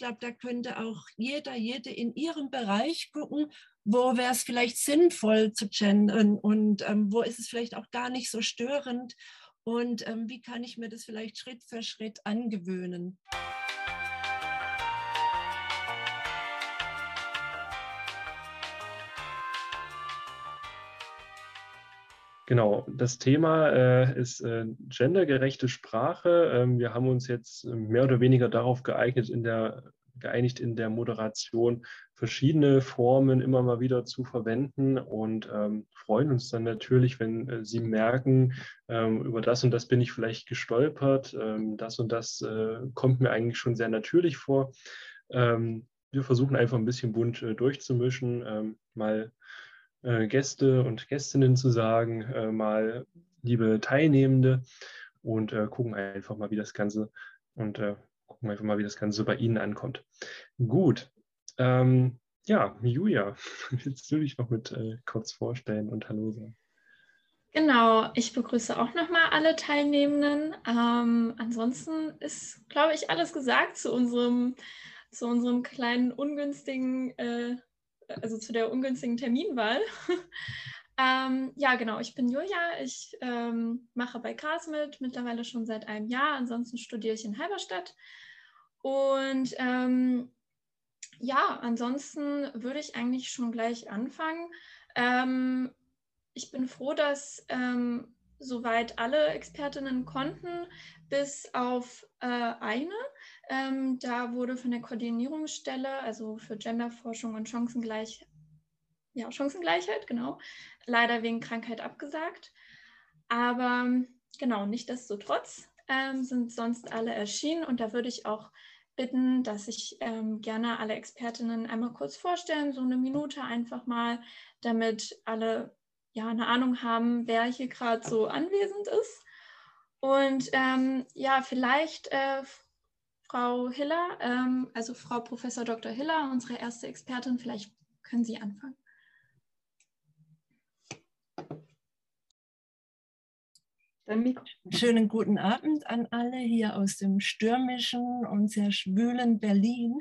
glaube, da könnte auch jeder, jede in ihrem Bereich gucken, wo wäre es vielleicht sinnvoll zu gendern und ähm, wo ist es vielleicht auch gar nicht so störend und ähm, wie kann ich mir das vielleicht Schritt für Schritt angewöhnen. Genau, das Thema äh, ist äh, gendergerechte Sprache. Ähm, wir haben uns jetzt mehr oder weniger darauf geeignet, in der, geeinigt, in der Moderation verschiedene Formen immer mal wieder zu verwenden und ähm, freuen uns dann natürlich, wenn äh, Sie merken, ähm, über das und das bin ich vielleicht gestolpert, ähm, das und das äh, kommt mir eigentlich schon sehr natürlich vor. Ähm, wir versuchen einfach ein bisschen bunt äh, durchzumischen, ähm, mal Gäste und Gästinnen zu sagen, äh, mal liebe Teilnehmende und äh, gucken einfach mal, wie das Ganze und äh, gucken einfach mal, wie das Ganze bei Ihnen ankommt. Gut. Ähm, ja, Julia, willst du dich noch mit äh, kurz vorstellen und Hallo sagen? Genau, ich begrüße auch nochmal alle Teilnehmenden. Ähm, ansonsten ist, glaube ich, alles gesagt zu unserem, zu unserem kleinen ungünstigen äh, also zu der ungünstigen Terminwahl. ähm, ja, genau, ich bin Julia, ich ähm, mache bei Gras mit, mittlerweile schon seit einem Jahr. Ansonsten studiere ich in Halberstadt. Und ähm, ja, ansonsten würde ich eigentlich schon gleich anfangen. Ähm, ich bin froh, dass ähm, soweit alle Expertinnen konnten, bis auf äh, eine. Ähm, da wurde von der Koordinierungsstelle, also für Genderforschung und Chancengleich, ja, Chancengleichheit, genau, leider wegen Krankheit abgesagt. Aber genau, nichtsdestotrotz ähm, sind sonst alle erschienen und da würde ich auch bitten, dass ich ähm, gerne alle Expertinnen einmal kurz vorstellen, so eine Minute einfach mal, damit alle ja eine Ahnung haben, wer hier gerade so anwesend ist. Und ähm, ja, vielleicht äh, Frau Hiller, ähm, also Frau Professor Dr. Hiller, unsere erste Expertin, vielleicht können Sie anfangen. Schönen guten Abend an alle hier aus dem stürmischen und sehr schwülen Berlin.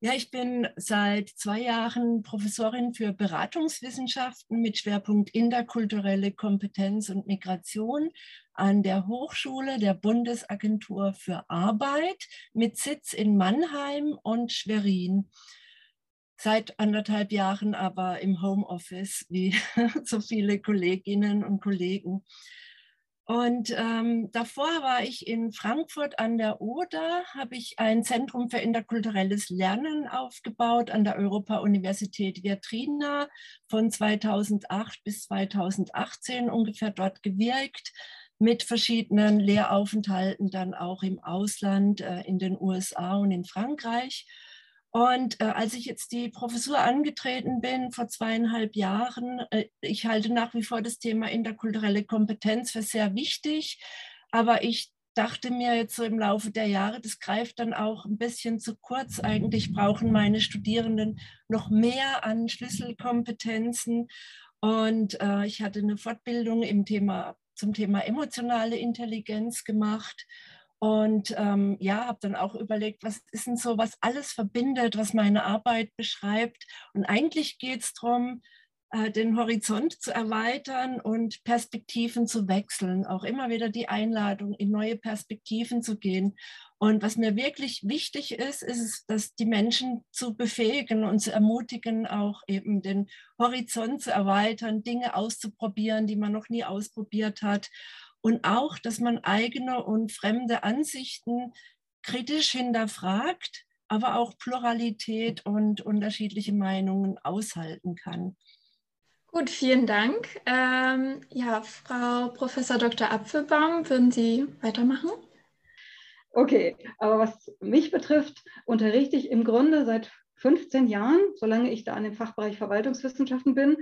Ja, ich bin seit zwei Jahren Professorin für Beratungswissenschaften mit Schwerpunkt interkulturelle Kompetenz und Migration an der Hochschule der Bundesagentur für Arbeit mit Sitz in Mannheim und Schwerin. Seit anderthalb Jahren aber im Homeoffice, wie so viele Kolleginnen und Kollegen. Und ähm, davor war ich in Frankfurt an der Oder, habe ich ein Zentrum für interkulturelles Lernen aufgebaut an der Europa-Universität Viatrina von 2008 bis 2018 ungefähr dort gewirkt mit verschiedenen Lehraufenthalten dann auch im Ausland, äh, in den USA und in Frankreich. Und äh, als ich jetzt die Professur angetreten bin vor zweieinhalb Jahren, äh, ich halte nach wie vor das Thema interkulturelle Kompetenz für sehr wichtig, aber ich dachte mir jetzt so im Laufe der Jahre, das greift dann auch ein bisschen zu kurz. Eigentlich brauchen meine Studierenden noch mehr an Schlüsselkompetenzen. Und äh, ich hatte eine Fortbildung im Thema, zum Thema emotionale Intelligenz gemacht und ähm, ja, habe dann auch überlegt, was ist denn so, was alles verbindet, was meine Arbeit beschreibt. Und eigentlich geht es darum, äh, den Horizont zu erweitern und Perspektiven zu wechseln. Auch immer wieder die Einladung, in neue Perspektiven zu gehen. Und was mir wirklich wichtig ist, ist dass die Menschen zu befähigen und zu ermutigen, auch eben den Horizont zu erweitern, Dinge auszuprobieren, die man noch nie ausprobiert hat und auch, dass man eigene und fremde Ansichten kritisch hinterfragt, aber auch Pluralität und unterschiedliche Meinungen aushalten kann. Gut, vielen Dank. Ähm, ja, Frau Professor Dr. Apfelbaum, würden Sie weitermachen? Okay, aber was mich betrifft, unterrichte ich im Grunde seit 15 Jahren, solange ich da an dem Fachbereich Verwaltungswissenschaften bin,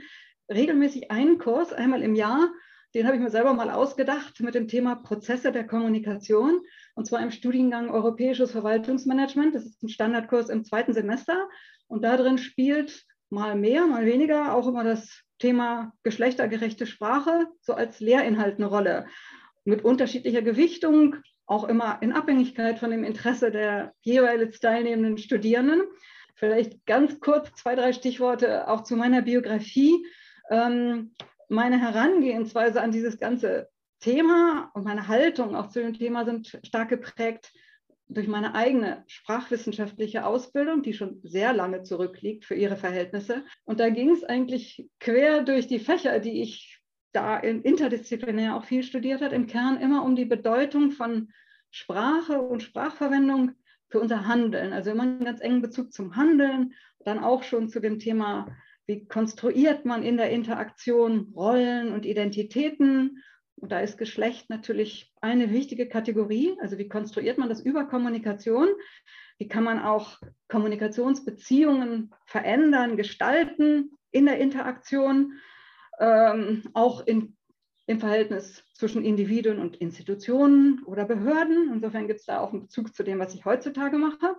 regelmäßig einen Kurs einmal im Jahr den habe ich mir selber mal ausgedacht mit dem Thema Prozesse der Kommunikation und zwar im Studiengang Europäisches Verwaltungsmanagement. Das ist ein Standardkurs im zweiten Semester und da drin spielt mal mehr, mal weniger auch immer das Thema geschlechtergerechte Sprache so als Lehrinhalt eine Rolle mit unterschiedlicher Gewichtung. Auch immer in Abhängigkeit von dem Interesse der jeweils teilnehmenden Studierenden. Vielleicht ganz kurz zwei, drei Stichworte auch zu meiner Biografie. Ähm, meine Herangehensweise an dieses ganze Thema und meine Haltung auch zu dem Thema sind stark geprägt durch meine eigene sprachwissenschaftliche Ausbildung, die schon sehr lange zurückliegt für ihre Verhältnisse. Und da ging es eigentlich quer durch die Fächer, die ich da in interdisziplinär auch viel studiert hat, im Kern immer um die Bedeutung von Sprache und Sprachverwendung für unser Handeln. Also immer einen ganz engen Bezug zum Handeln, dann auch schon zu dem Thema, wie konstruiert man in der Interaktion Rollen und Identitäten und da ist Geschlecht natürlich eine wichtige Kategorie. Also wie konstruiert man das über Kommunikation? Wie kann man auch Kommunikationsbeziehungen verändern, gestalten in der Interaktion, ähm, auch in, im Verhältnis zwischen Individuen und Institutionen oder Behörden. Insofern gibt es da auch einen Bezug zu dem, was ich heutzutage mache.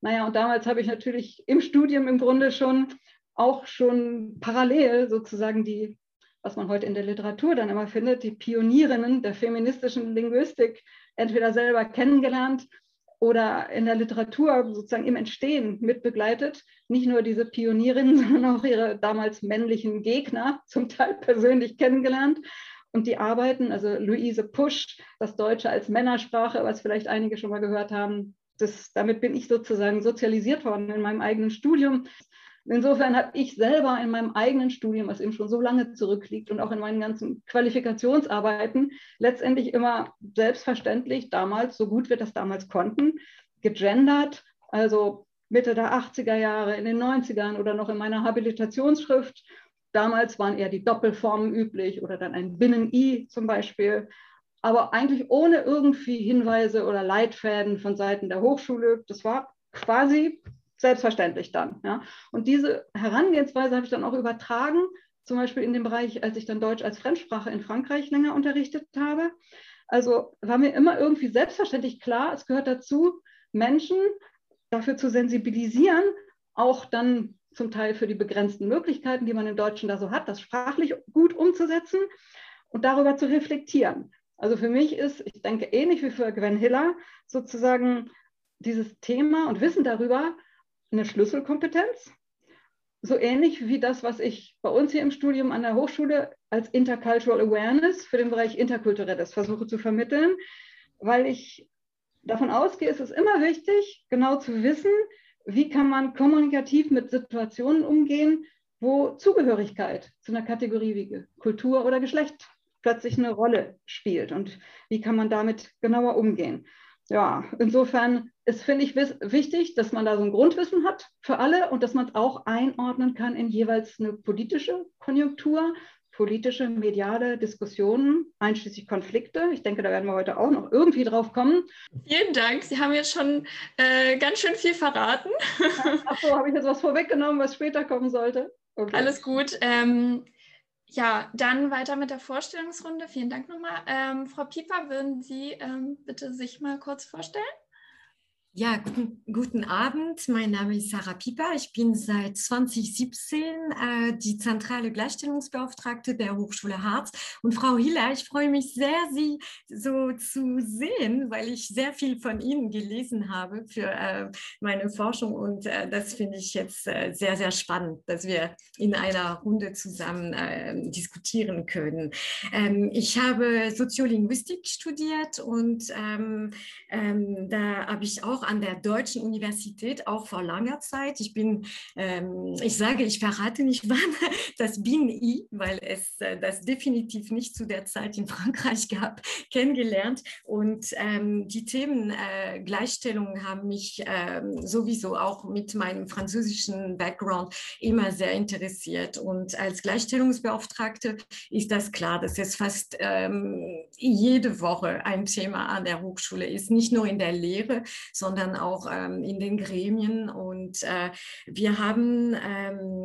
Naja, und damals habe ich natürlich im Studium im Grunde schon auch schon parallel sozusagen die was man heute in der Literatur dann immer findet, die Pionierinnen der feministischen Linguistik entweder selber kennengelernt oder in der Literatur sozusagen im Entstehen mitbegleitet. Nicht nur diese Pionierinnen, sondern auch ihre damals männlichen Gegner zum Teil persönlich kennengelernt. Und die Arbeiten, also Luise Pusch, das Deutsche als Männersprache, was vielleicht einige schon mal gehört haben, das, damit bin ich sozusagen sozialisiert worden in meinem eigenen Studium. Insofern habe ich selber in meinem eigenen Studium, was eben schon so lange zurückliegt und auch in meinen ganzen Qualifikationsarbeiten, letztendlich immer selbstverständlich damals, so gut wir das damals konnten, gegendert, also Mitte der 80er Jahre, in den 90ern oder noch in meiner Habilitationsschrift. Damals waren eher die Doppelformen üblich oder dann ein Binnen-I zum Beispiel, aber eigentlich ohne irgendwie Hinweise oder Leitfäden von Seiten der Hochschule. Das war quasi selbstverständlich dann. Ja. Und diese Herangehensweise habe ich dann auch übertragen, zum Beispiel in dem Bereich, als ich dann Deutsch als Fremdsprache in Frankreich länger unterrichtet habe. Also war mir immer irgendwie selbstverständlich klar, es gehört dazu, Menschen dafür zu sensibilisieren, auch dann zum Teil für die begrenzten Möglichkeiten, die man im Deutschen da so hat, das sprachlich gut umzusetzen und darüber zu reflektieren. Also für mich ist, ich denke ähnlich wie für Gwen Hiller, sozusagen dieses Thema und Wissen darüber eine Schlüsselkompetenz, so ähnlich wie das, was ich bei uns hier im Studium an der Hochschule als Intercultural Awareness für den Bereich Interkulturelles versuche zu vermitteln, weil ich davon ausgehe, es ist immer wichtig, genau zu wissen, wie kann man kommunikativ mit Situationen umgehen, wo Zugehörigkeit zu einer Kategorie wie Kultur oder Geschlecht plötzlich eine Rolle spielt und wie kann man damit genauer umgehen ja, insofern ist, finde ich, wichtig, dass man da so ein Grundwissen hat für alle und dass man es auch einordnen kann in jeweils eine politische Konjunktur, politische, mediale Diskussionen, einschließlich Konflikte. Ich denke, da werden wir heute auch noch irgendwie drauf kommen. Vielen Dank. Sie haben jetzt schon äh, ganz schön viel verraten. Achso, habe ich jetzt was vorweggenommen, was später kommen sollte? Okay. Alles gut. Ähm, ja, dann weiter mit der Vorstellungsrunde. Vielen Dank nochmal. Ähm, Frau Pieper, würden Sie ähm, bitte sich mal kurz vorstellen? Ja, guten, guten, Abend. Mein Name ist Sarah Pieper. Ich bin seit 2017 äh, die zentrale Gleichstellungsbeauftragte der Hochschule Harz. Und Frau Hiller, ich freue mich sehr, Sie so zu sehen, weil ich sehr viel von Ihnen gelesen habe für äh, meine Forschung. Und äh, das finde ich jetzt äh, sehr, sehr spannend, dass wir in einer Runde zusammen ähm, diskutieren können. Ähm, ich habe Soziolinguistik studiert und ähm, ähm da habe ich auch auch an der Deutschen Universität, auch vor langer Zeit. Ich bin, ähm, ich sage, ich verrate nicht wann, das BIN-I, weil es äh, das definitiv nicht zu der Zeit in Frankreich gab, kennengelernt. Und ähm, die Themen äh, Gleichstellung haben mich ähm, sowieso auch mit meinem französischen Background immer sehr interessiert. Und als Gleichstellungsbeauftragte ist das klar, dass es fast ähm, jede Woche ein Thema an der Hochschule ist, nicht nur in der Lehre, sondern sondern auch ähm, in den Gremien. Und äh, wir haben ähm,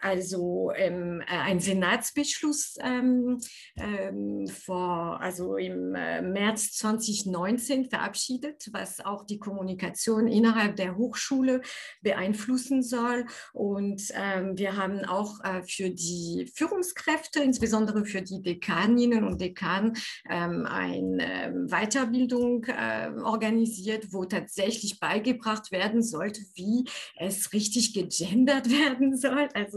also ähm, äh, einen Senatsbeschluss ähm, ähm, vor, also im äh, März 2019 verabschiedet, was auch die Kommunikation innerhalb der Hochschule beeinflussen soll. Und ähm, wir haben auch äh, für die Führungskräfte, insbesondere für die Dekaninnen und Dekanen, ähm, eine Weiterbildung äh, organisiert, wo tatsächlich beigebracht werden sollte, wie es richtig gegendert werden soll. Also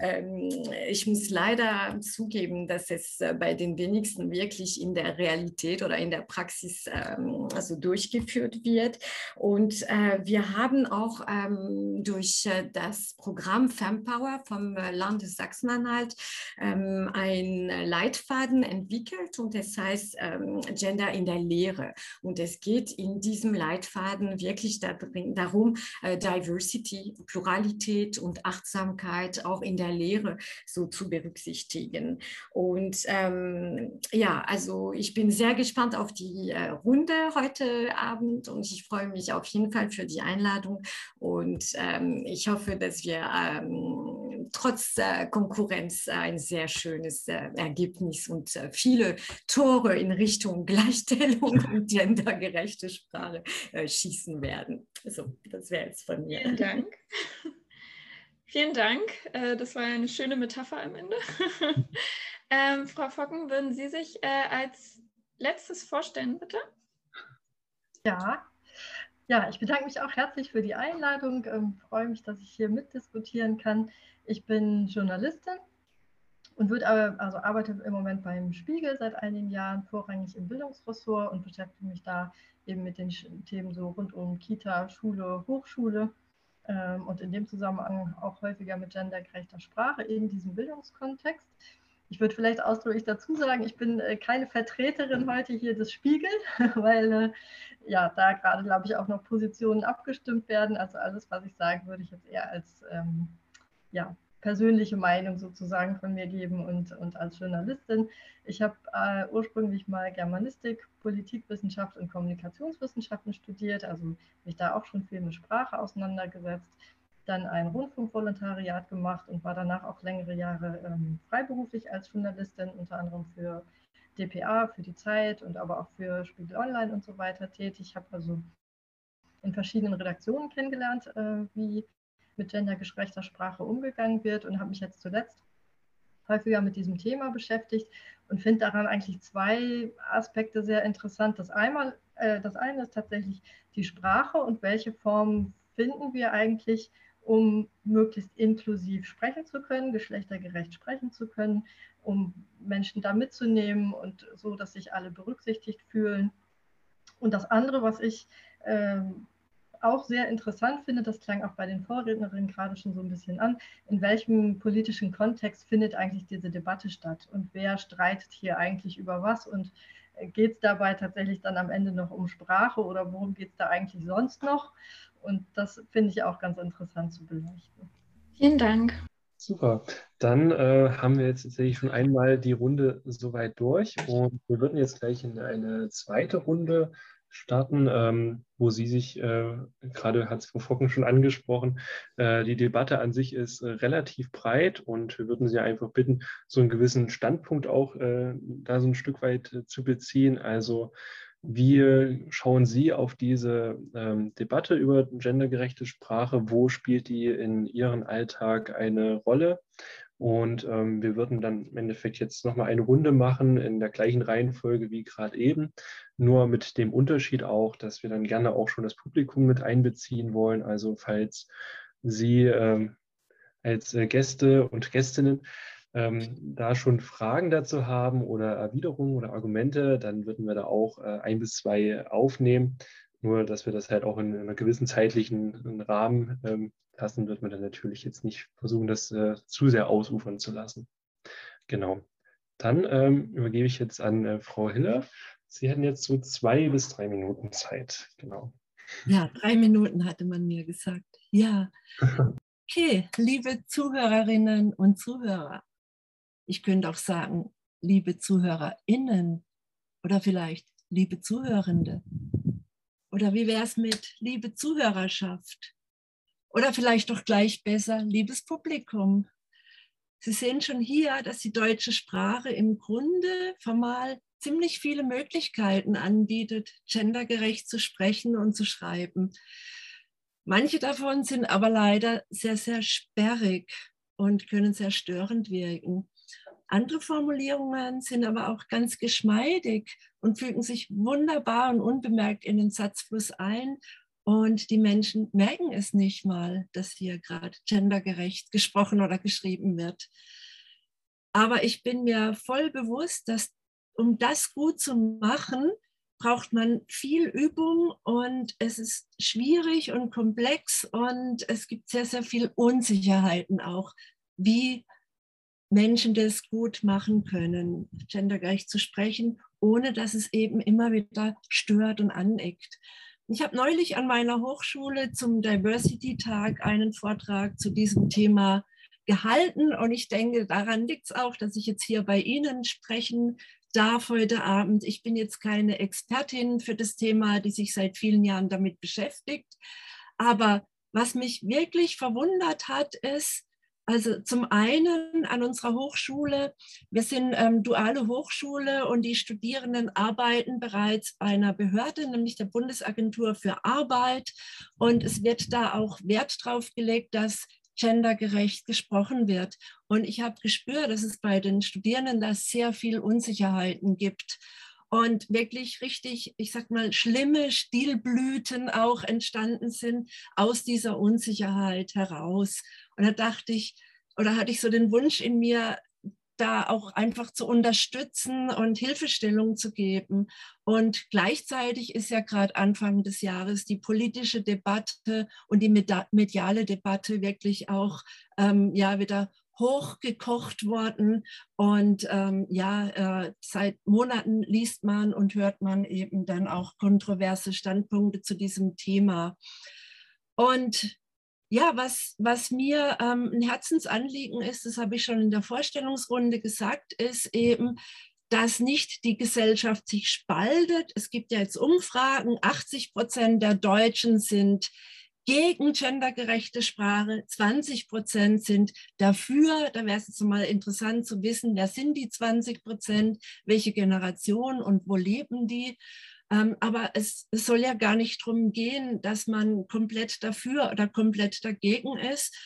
ähm, ich muss leider zugeben, dass es äh, bei den wenigsten wirklich in der Realität oder in der Praxis ähm, also durchgeführt wird. Und äh, wir haben auch ähm, durch äh, das Programm Fempower vom Landes Sachsen-Anhalt ähm, ein Leitfaden entwickelt und es heißt ähm, Gender in der Lehre. Und es geht in diesem Leitfaden wirklich darin, darum, äh, Diversity, Pluralität und Achtsamkeit auch in der Lehre so zu berücksichtigen. Und ähm, ja, also ich bin sehr gespannt auf die äh, Runde heute Abend und ich freue mich auf jeden Fall für die Einladung und ähm, ich hoffe, dass wir ähm, trotz äh, Konkurrenz ein sehr schönes äh, Ergebnis und äh, viele Tore in Richtung Gleichstellung und gendergerechte Sprache äh, schießen werden. So, das wäre jetzt von mir. Vielen Dank. Vielen Dank. Äh, das war eine schöne Metapher am Ende. ähm, Frau Focken, würden Sie sich äh, als letztes vorstellen, bitte? Ja. Ja, ich bedanke mich auch herzlich für die Einladung. Ähm, freue mich, dass ich hier mitdiskutieren kann. Ich bin Journalistin und wird, also arbeite im Moment beim Spiegel seit einigen Jahren vorrangig im Bildungsressort und beschäftige mich da eben mit den Themen so rund um Kita, Schule, Hochschule und in dem Zusammenhang auch häufiger mit gendergerechter Sprache in diesem Bildungskontext. Ich würde vielleicht ausdrücklich dazu sagen, ich bin äh, keine Vertreterin heute hier des Spiegel, weil äh, ja da gerade, glaube ich, auch noch Positionen abgestimmt werden. Also alles, was ich sage, würde ich jetzt eher als ähm, ja, persönliche Meinung sozusagen von mir geben und, und als Journalistin. Ich habe äh, ursprünglich mal Germanistik, Politikwissenschaft und Kommunikationswissenschaften studiert, also mich da auch schon viel mit Sprache auseinandergesetzt dann ein Rundfunkvolontariat gemacht und war danach auch längere Jahre ähm, freiberuflich als Journalistin, unter anderem für DPA, für die Zeit und aber auch für Spiegel Online und so weiter tätig. Ich habe also in verschiedenen Redaktionen kennengelernt, äh, wie mit gendergerechter Sprache umgegangen wird und habe mich jetzt zuletzt häufiger mit diesem Thema beschäftigt und finde daran eigentlich zwei Aspekte sehr interessant. Das, einmal, äh, das eine ist tatsächlich die Sprache und welche Formen finden wir eigentlich, um möglichst inklusiv sprechen zu können, geschlechtergerecht sprechen zu können, um Menschen da mitzunehmen und so, dass sich alle berücksichtigt fühlen. Und das andere, was ich äh, auch sehr interessant finde, das klang auch bei den Vorrednerinnen gerade schon so ein bisschen an, in welchem politischen Kontext findet eigentlich diese Debatte statt und wer streitet hier eigentlich über was und äh, geht es dabei tatsächlich dann am Ende noch um Sprache oder worum geht es da eigentlich sonst noch? Und das finde ich auch ganz interessant zu beleuchten. Vielen Dank. Super. Dann äh, haben wir jetzt tatsächlich schon einmal die Runde soweit durch und wir würden jetzt gleich in eine zweite Runde starten, ähm, wo Sie sich, äh, gerade hat es Frau Focken schon angesprochen, äh, die Debatte an sich ist äh, relativ breit und wir würden Sie einfach bitten, so einen gewissen Standpunkt auch äh, da so ein Stück weit äh, zu beziehen. Also wie schauen Sie auf diese ähm, Debatte über gendergerechte Sprache? Wo spielt die in Ihrem Alltag eine Rolle? Und ähm, wir würden dann im Endeffekt jetzt nochmal eine Runde machen in der gleichen Reihenfolge wie gerade eben, nur mit dem Unterschied auch, dass wir dann gerne auch schon das Publikum mit einbeziehen wollen. Also falls Sie ähm, als äh, Gäste und Gästinnen ähm, da schon Fragen dazu haben oder Erwiderungen oder Argumente, dann würden wir da auch äh, ein bis zwei aufnehmen. Nur, dass wir das halt auch in, in einer gewissen zeitlichen Rahmen ähm, lassen, wird man dann natürlich jetzt nicht versuchen, das äh, zu sehr ausufern zu lassen. Genau. Dann ähm, übergebe ich jetzt an äh, Frau Hiller. Sie hätten jetzt so zwei bis drei Minuten Zeit. Genau. Ja, drei Minuten hatte man mir gesagt. Ja. Okay, liebe Zuhörerinnen und Zuhörer, ich könnte auch sagen, liebe ZuhörerInnen oder vielleicht liebe Zuhörende Oder wie wäre es mit liebe Zuhörerschaft? Oder vielleicht doch gleich besser, liebes Publikum. Sie sehen schon hier, dass die deutsche Sprache im Grunde formal ziemlich viele Möglichkeiten anbietet, gendergerecht zu sprechen und zu schreiben. Manche davon sind aber leider sehr, sehr sperrig und können sehr störend wirken. Andere Formulierungen sind aber auch ganz geschmeidig und fügen sich wunderbar und unbemerkt in den Satzfluss ein. Und die Menschen merken es nicht mal, dass hier gerade gendergerecht gesprochen oder geschrieben wird. Aber ich bin mir voll bewusst, dass um das gut zu machen, braucht man viel Übung und es ist schwierig und komplex und es gibt sehr, sehr viel Unsicherheiten auch, wie Menschen das gut machen können, gendergerecht zu sprechen, ohne dass es eben immer wieder stört und aneckt. Ich habe neulich an meiner Hochschule zum Diversity-Tag einen Vortrag zu diesem Thema gehalten und ich denke, daran liegt es auch, dass ich jetzt hier bei Ihnen sprechen darf heute Abend. Ich bin jetzt keine Expertin für das Thema, die sich seit vielen Jahren damit beschäftigt. Aber was mich wirklich verwundert hat, ist, also zum einen an unserer Hochschule, wir sind ähm, duale Hochschule und die Studierenden arbeiten bereits bei einer Behörde, nämlich der Bundesagentur für Arbeit. Und es wird da auch Wert drauf gelegt, dass gendergerecht gesprochen wird. Und ich habe gespürt, dass es bei den Studierenden da sehr viel Unsicherheiten gibt und wirklich richtig, ich sag mal, schlimme Stilblüten auch entstanden sind aus dieser Unsicherheit heraus. Und da dachte ich, oder hatte ich so den Wunsch in mir, da auch einfach zu unterstützen und Hilfestellung zu geben. Und gleichzeitig ist ja gerade Anfang des Jahres die politische Debatte und die mediale Debatte wirklich auch ähm, ja wieder hochgekocht worden. Und ähm, ja, äh, seit Monaten liest man und hört man eben dann auch kontroverse Standpunkte zu diesem Thema. Und ja, was, was mir ähm, ein Herzensanliegen ist, das habe ich schon in der Vorstellungsrunde gesagt, ist eben, dass nicht die Gesellschaft sich spaltet. Es gibt ja jetzt Umfragen, 80 Prozent der Deutschen sind gegen gendergerechte Sprache, 20 Prozent sind dafür. Da wäre es jetzt mal interessant zu wissen, wer sind die 20 Prozent, welche Generation und wo leben die. Ähm, aber es, es, soll ja gar nicht darum gehen, dass man komplett dafür oder komplett dagegen ist,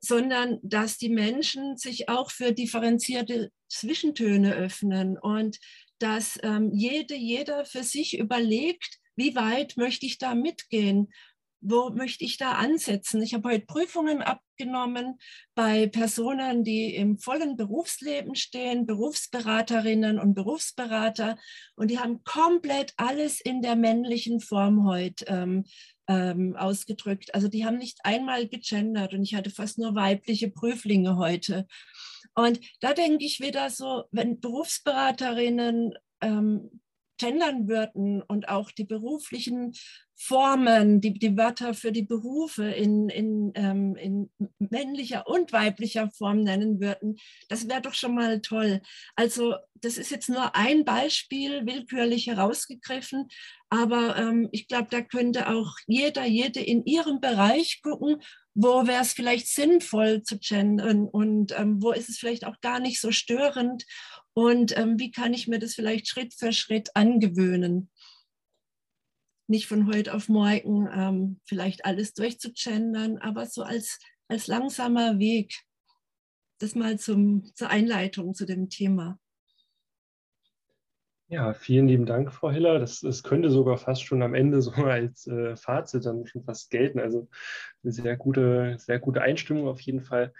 sondern dass die Menschen sich auch für differenzierte Zwischentöne öffnen und dass ähm, jede, jeder für sich überlegt, wie weit möchte ich da mitgehen wo möchte ich da ansetzen? Ich habe heute Prüfungen abgenommen bei Personen, die im vollen Berufsleben stehen, Berufsberaterinnen und Berufsberater, und die haben komplett alles in der männlichen Form heute ähm, ähm, ausgedrückt. Also die haben nicht einmal gegendert und ich hatte fast nur weibliche Prüflinge heute. Und da denke ich wieder so, wenn Berufsberaterinnen ähm, gendern würden und auch die beruflichen Formen, die, die Wörter für die Berufe in, in, ähm, in männlicher und weiblicher Form nennen würden, das wäre doch schon mal toll. Also das ist jetzt nur ein Beispiel, willkürlich herausgegriffen, aber ähm, ich glaube, da könnte auch jeder, jede in ihrem Bereich gucken, wo wäre es vielleicht sinnvoll zu gendern und ähm, wo ist es vielleicht auch gar nicht so störend und ähm, wie kann ich mir das vielleicht Schritt für Schritt angewöhnen? Nicht von heute auf morgen ähm, vielleicht alles durchzugendern, aber so als, als langsamer Weg. Das mal zum, zur Einleitung zu dem Thema. Ja, vielen lieben Dank, Frau Hiller. Das, das könnte sogar fast schon am Ende so als äh, Fazit dann schon fast gelten. Also eine sehr gute, sehr gute Einstimmung auf jeden Fall.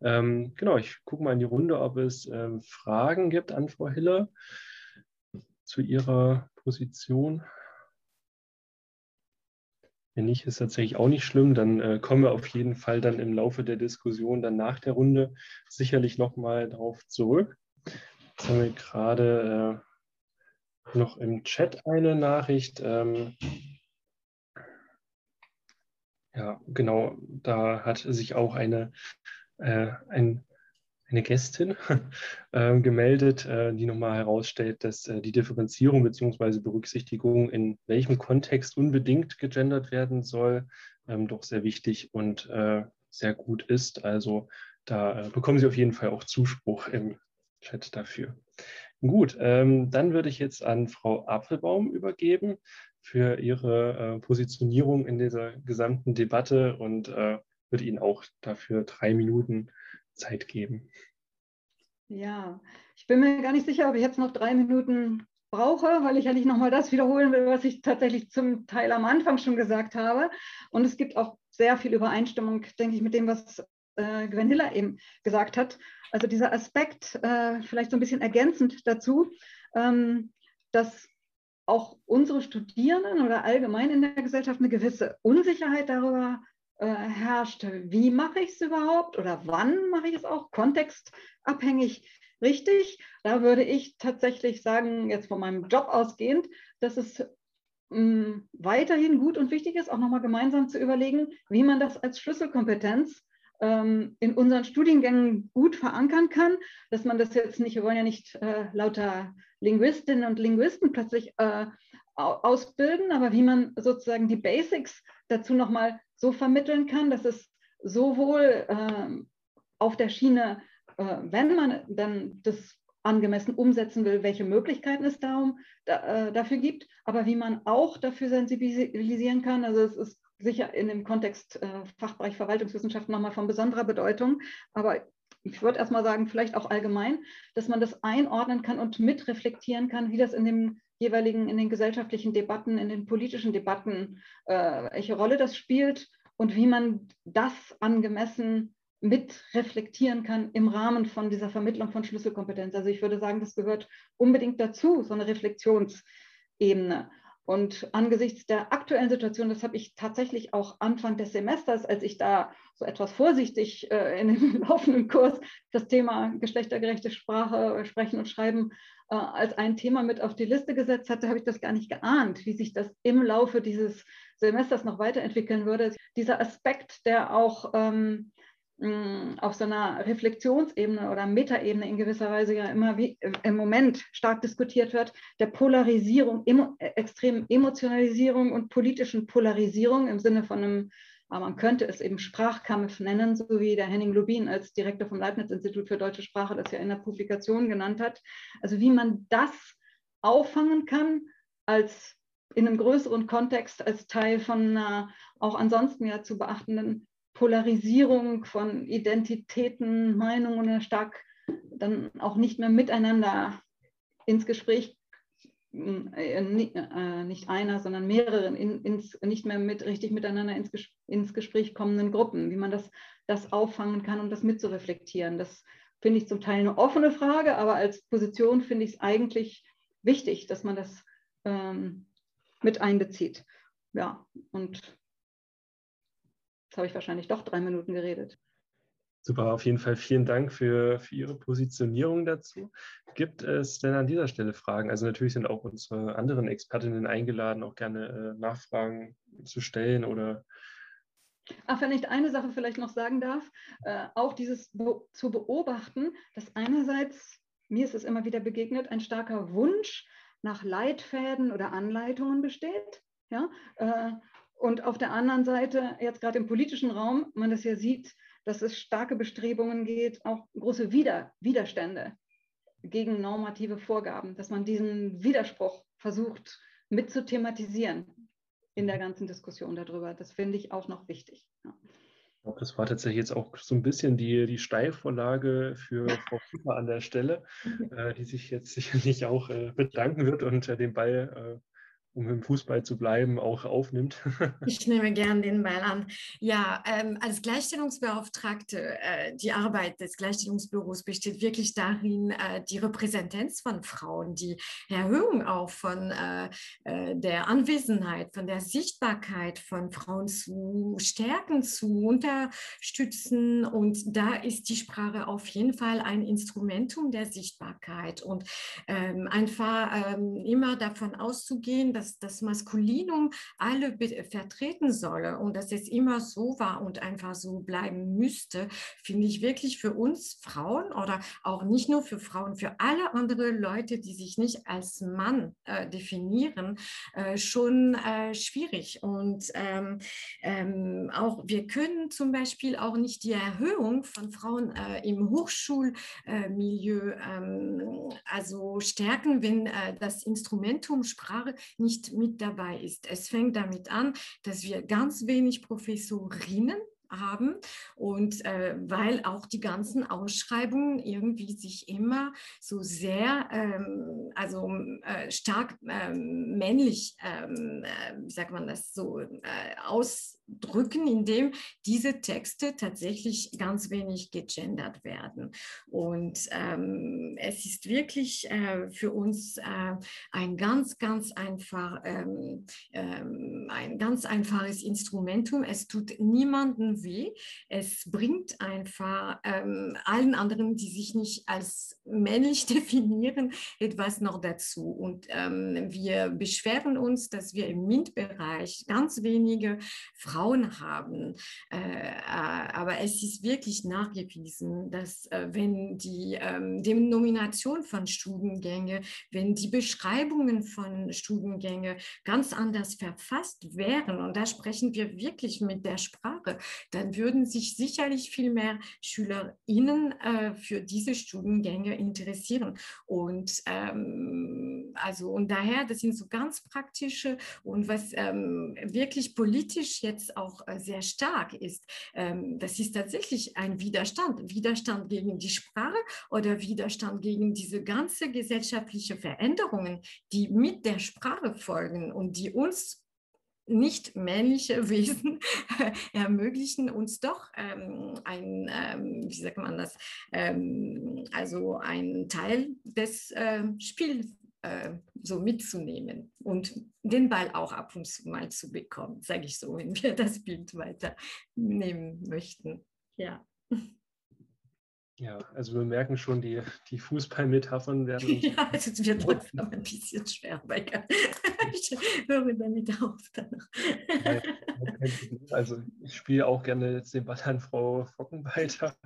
Ähm, genau, ich gucke mal in die Runde, ob es ähm, Fragen gibt an Frau Hiller zu ihrer Position. Wenn nicht, ist tatsächlich auch nicht schlimm. Dann äh, kommen wir auf jeden Fall dann im Laufe der Diskussion dann nach der Runde sicherlich nochmal darauf zurück. Jetzt haben wir gerade äh, noch im Chat eine Nachricht. Ähm, ja, genau, da hat sich auch eine äh, ein, eine Gästin äh, gemeldet, äh, die nochmal herausstellt, dass äh, die Differenzierung bzw. Berücksichtigung, in welchem Kontext unbedingt gegendert werden soll, ähm, doch sehr wichtig und äh, sehr gut ist. Also da äh, bekommen Sie auf jeden Fall auch Zuspruch im Chat dafür. Gut, ähm, dann würde ich jetzt an Frau Apfelbaum übergeben für Ihre äh, Positionierung in dieser gesamten Debatte und würde Ihnen auch dafür drei Minuten Zeit geben. Ja, ich bin mir gar nicht sicher, ob ich jetzt noch drei Minuten brauche, weil ich ja nicht nochmal das wiederholen will, was ich tatsächlich zum Teil am Anfang schon gesagt habe. Und es gibt auch sehr viel Übereinstimmung, denke ich, mit dem, was äh, Gwen Hiller eben gesagt hat. Also dieser Aspekt, äh, vielleicht so ein bisschen ergänzend dazu, ähm, dass auch unsere Studierenden oder allgemein in der Gesellschaft eine gewisse Unsicherheit darüber äh, herrscht, wie mache ich es überhaupt oder wann mache ich es auch, kontextabhängig richtig. Da würde ich tatsächlich sagen, jetzt von meinem Job ausgehend, dass es mh, mm, weiterhin gut und wichtig ist, auch nochmal gemeinsam zu überlegen, wie man das als Schlüsselkompetenz ähm, in unseren Studiengängen gut verankern kann, dass man das jetzt nicht, wir wollen ja nicht äh, lauter Linguistinnen und Linguisten plötzlich äh, ausbilden, aber wie man sozusagen die Basics dazu nochmal so vermitteln kann, dass es sowohl äh, auf der Schiene, äh, wenn man dann das angemessen umsetzen will, welche Möglichkeiten es darum, da, äh, dafür gibt, aber wie man auch dafür sensibilisieren kann. Also es ist sicher in dem Kontext äh, Fachbereich Verwaltungswissenschaften nochmal von besonderer Bedeutung, aber ich würde erstmal sagen, vielleicht auch allgemein, dass man das einordnen kann und mitreflektieren kann, wie das in dem jeweiligen, in den gesellschaftlichen Debatten, in den politischen Debatten, äh, welche Rolle das spielt und wie man das angemessen mit reflektieren kann im Rahmen von dieser Vermittlung von Schlüsselkompetenz. Also ich würde sagen, das gehört unbedingt dazu, so eine Reflexionsebene. Und angesichts der aktuellen Situation, das habe ich tatsächlich auch Anfang des Semesters, als ich da so etwas vorsichtig äh, in dem laufenden Kurs das Thema geschlechtergerechte Sprache, Sprechen und Schreiben äh, als ein Thema mit auf die Liste gesetzt hatte, habe ich das gar nicht geahnt, wie sich das im Laufe dieses Semesters noch weiterentwickeln würde. Dieser Aspekt, der auch ähm, auf so einer Reflexionsebene oder Metaebene in gewisser Weise ja immer wie, im Moment stark diskutiert wird, der Polarisierung, emo, extremen Emotionalisierung und politischen Polarisierung im Sinne von einem, man könnte es eben Sprachkampf nennen, so wie der Henning Lubin als Direktor vom Leibniz-Institut für deutsche Sprache das ja in der Publikation genannt hat. Also wie man das auffangen kann als in einem größeren Kontext als Teil von einer auch ansonsten ja zu beachtenden Polarisierung von Identitäten, Meinungen stark dann auch nicht mehr miteinander ins Gespräch, äh, äh, nicht einer, sondern mehreren, in, ins, nicht mehr mit, richtig miteinander ins, ins Gespräch kommenden Gruppen, wie man das, das auffangen kann und das mitzureflektieren. Das finde ich zum Teil eine offene Frage, aber als Position finde ich es eigentlich wichtig, dass man das ähm, mit einbezieht. Ja, und Jetzt habe ich wahrscheinlich doch drei Minuten geredet. Super, auf jeden Fall vielen Dank für, für Ihre Positionierung dazu. Gibt es denn an dieser Stelle Fragen? Also natürlich sind auch unsere anderen Expertinnen eingeladen, auch gerne äh, Nachfragen zu stellen oder Ach, wenn ich eine Sache vielleicht noch sagen darf, äh, auch dieses be zu beobachten, dass einerseits, mir ist es immer wieder begegnet, ein starker Wunsch nach Leitfäden oder Anleitungen besteht. Ja? Äh, und auf der anderen Seite, jetzt gerade im politischen Raum, man das ja sieht, dass es starke Bestrebungen geht, auch große Wider Widerstände gegen normative Vorgaben, dass man diesen Widerspruch versucht mit zu thematisieren in der ganzen Diskussion darüber. Das finde ich auch noch wichtig. Ja. Ich glaube, das war tatsächlich jetzt auch so ein bisschen die, die Steilvorlage für Frau Küpper an der Stelle, äh, die sich jetzt sicherlich auch äh, bedanken wird und äh, den Ball äh, um im Fußball zu bleiben, auch aufnimmt. ich nehme gern den Ball an. Ja, ähm, als Gleichstellungsbeauftragte, äh, die Arbeit des Gleichstellungsbüros besteht wirklich darin, äh, die Repräsentanz von Frauen, die Erhöhung auch von äh, äh, der Anwesenheit, von der Sichtbarkeit von Frauen zu stärken, zu unterstützen. Und da ist die Sprache auf jeden Fall ein Instrumentum der Sichtbarkeit und ähm, einfach ähm, immer davon auszugehen, dass das Maskulinum alle vertreten solle und dass es immer so war und einfach so bleiben müsste, finde ich wirklich für uns Frauen oder auch nicht nur für Frauen, für alle anderen Leute, die sich nicht als Mann äh, definieren, äh, schon äh, schwierig. Und ähm, ähm, auch wir können zum Beispiel auch nicht die Erhöhung von Frauen äh, im Hochschulmilieu ähm, also stärken, wenn äh, das Instrumentum Sprache nicht mit dabei ist. Es fängt damit an, dass wir ganz wenig Professorinnen haben und äh, weil auch die ganzen Ausschreibungen irgendwie sich immer so sehr, ähm, also äh, stark ähm, männlich, ähm, äh, wie sagt man das, so äh, ausdrücken, indem diese Texte tatsächlich ganz wenig gegendert werden. Und ähm, es ist wirklich äh, für uns äh, ein ganz, ganz einfach, ähm, ähm, ein ganz einfaches Instrumentum. Es tut niemandem weh. Es bringt einfach ähm, allen anderen, die sich nicht als männlich definieren, etwas noch dazu. Und ähm, wir beschweren uns, dass wir im MINT-Bereich ganz wenige Frauen haben. Äh, äh, aber es ist wirklich nachgewiesen, dass äh, wenn die ähm, Denomination von Studiengänge, wenn die Beschreibungen von Studiengänge ganz anders verfasst wären, und da sprechen wir wirklich mit der Sprache, dann würden sich sicherlich viel mehr SchülerInnen äh, für diese Studiengänge interessieren. Und ähm, also und daher, das sind so ganz praktische und was ähm, wirklich politisch jetzt auch äh, sehr stark ist, ähm, das ist tatsächlich ein Widerstand. Widerstand gegen die Sprache oder Widerstand gegen diese ganze gesellschaftliche Veränderungen, die mit der Sprache folgen und die uns nicht männliche Wesen ermöglichen uns doch ähm, ein, ähm, wie sagt man das, ähm, also ein Teil des äh, Spiels äh, so mitzunehmen und den Ball auch ab und zu mal zu bekommen, sage ich so, wenn wir das Bild weiternehmen möchten. Ja. Ja, also wir merken schon, die, die Fußballmetaphern werden. Ja, es wird langsam ein bisschen schwer, weil ich höre damit auf danach. Also ich spiele auch gerne jetzt den Ball an Frau Focken weiter.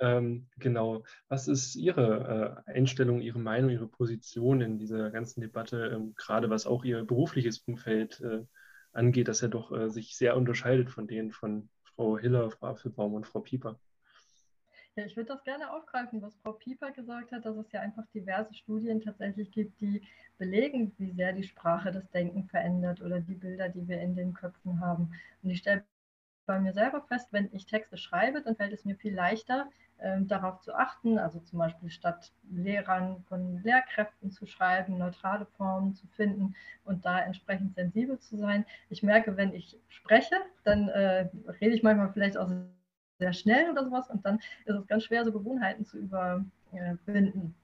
Ähm, genau. Was ist Ihre äh, Einstellung, Ihre Meinung, Ihre Position in dieser ganzen Debatte, ähm, gerade was auch Ihr berufliches Umfeld äh, angeht, das ja doch äh, sich sehr unterscheidet von denen von Frau Hiller, Frau Apfelbaum und Frau Pieper? Ich würde das gerne aufgreifen, was Frau Pieper gesagt hat, dass es ja einfach diverse Studien tatsächlich gibt, die belegen, wie sehr die Sprache das Denken verändert oder die Bilder, die wir in den Köpfen haben. Und ich stelle bei mir selber fest, wenn ich Texte schreibe, dann fällt es mir viel leichter, äh, darauf zu achten, also zum Beispiel statt Lehrern von Lehrkräften zu schreiben, neutrale Formen zu finden und da entsprechend sensibel zu sein. Ich merke, wenn ich spreche, dann äh, rede ich manchmal vielleicht aus sehr schnell oder sowas und dann ist es ganz schwer, so Gewohnheiten zu überwinden.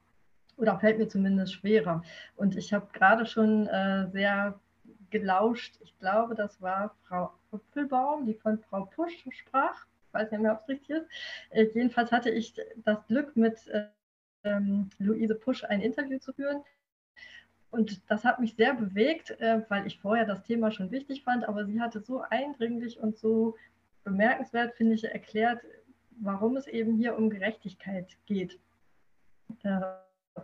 Oder fällt mir zumindest schwerer. Und ich habe gerade schon äh, sehr gelauscht. Ich glaube, das war Frau Apfelbaum, die von Frau Pusch sprach. Ich weiß nicht mehr, ob es richtig ist. Äh, jedenfalls hatte ich das Glück, mit äh, ähm, Luise Pusch ein Interview zu führen. Und das hat mich sehr bewegt, äh, weil ich vorher das Thema schon wichtig fand, aber sie hatte so eindringlich und so bemerkenswert, finde ich, erklärt, warum es eben hier um Gerechtigkeit geht. Äh,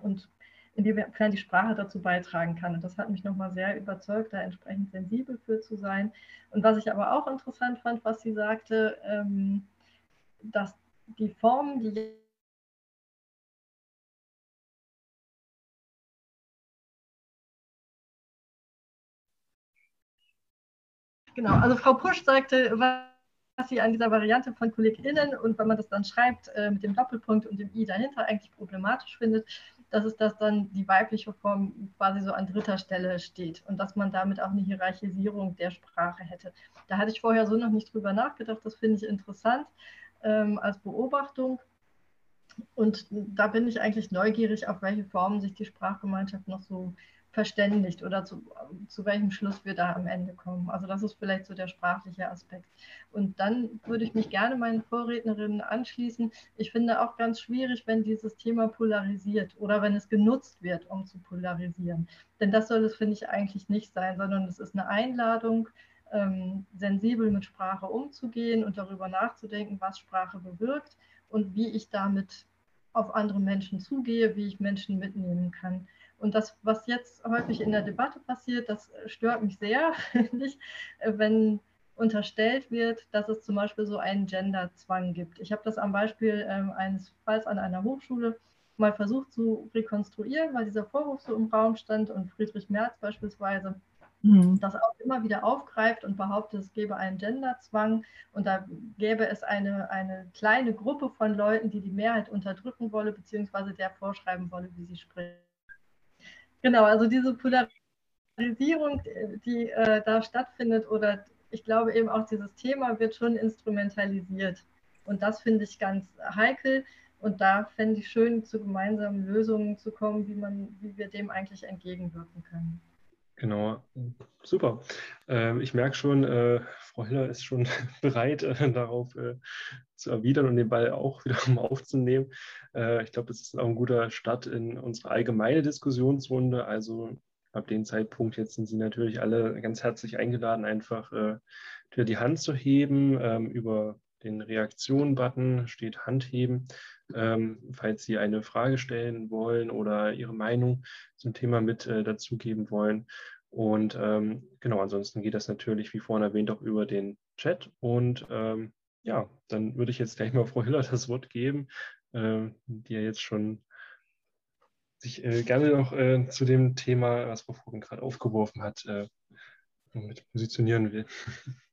und inwiefern die Sprache dazu beitragen kann. Und das hat mich nochmal sehr überzeugt, da entsprechend sensibel für zu sein. Und was ich aber auch interessant fand, was sie sagte, ähm, dass die Formen, die Genau, also Frau Pusch sagte, was sie an dieser Variante von KollegInnen und wenn man das dann schreibt äh, mit dem Doppelpunkt und dem I dahinter eigentlich problematisch findet, dass es dass dann die weibliche Form quasi so an dritter Stelle steht und dass man damit auch eine Hierarchisierung der Sprache hätte. Da hatte ich vorher so noch nicht drüber nachgedacht, das finde ich interessant ähm, als Beobachtung. Und da bin ich eigentlich neugierig, auf welche Formen sich die Sprachgemeinschaft noch so verständigt oder zu, zu welchem Schluss wir da am Ende kommen. Also das ist vielleicht so der sprachliche Aspekt. Und dann würde ich mich gerne meinen Vorrednerinnen anschließen. Ich finde auch ganz schwierig, wenn dieses Thema polarisiert oder wenn es genutzt wird, um zu polarisieren. Denn das soll es, finde ich, eigentlich nicht sein, sondern es ist eine Einladung, ähm, sensibel mit Sprache umzugehen und darüber nachzudenken, was Sprache bewirkt und wie ich damit auf andere Menschen zugehe, wie ich Menschen mitnehmen kann. Und das, was jetzt häufig in der Debatte passiert, das stört mich sehr, finde ich, wenn unterstellt wird, dass es zum Beispiel so einen Genderzwang gibt. Ich habe das am Beispiel ähm, eines Falls an einer Hochschule mal versucht zu rekonstruieren, weil dieser Vorwurf so im Raum stand und Friedrich Merz beispielsweise mhm. das auch immer wieder aufgreift und behauptet, es gäbe einen Genderzwang und da gäbe es eine, eine kleine Gruppe von Leuten, die die Mehrheit unterdrücken wolle, beziehungsweise der vorschreiben wolle, wie sie spricht. Genau, also diese Polarisierung, die äh, da stattfindet, oder ich glaube eben auch dieses Thema wird schon instrumentalisiert. Und das finde ich ganz heikel. Und da fände ich schön, zu gemeinsamen Lösungen zu kommen, wie, man, wie wir dem eigentlich entgegenwirken können. Genau, super. Ähm, ich merke schon, äh, Frau Hiller ist schon bereit, äh, darauf äh, zu erwidern und den Ball auch wieder aufzunehmen. Äh, ich glaube, das ist auch ein guter Start in unsere allgemeine Diskussionsrunde. Also ab dem Zeitpunkt jetzt sind Sie natürlich alle ganz herzlich eingeladen, einfach äh, die Hand zu heben ähm, über den Reaktion-Button steht Handheben. Ähm, falls Sie eine Frage stellen wollen oder Ihre Meinung zum Thema mit äh, dazugeben wollen. Und ähm, genau, ansonsten geht das natürlich, wie vorhin erwähnt, auch über den Chat. Und ähm, ja, dann würde ich jetzt gleich mal Frau Hiller das Wort geben, äh, die ja jetzt schon sich äh, gerne noch äh, zu dem Thema, was Frau Vogel gerade aufgeworfen hat, äh, mit positionieren will.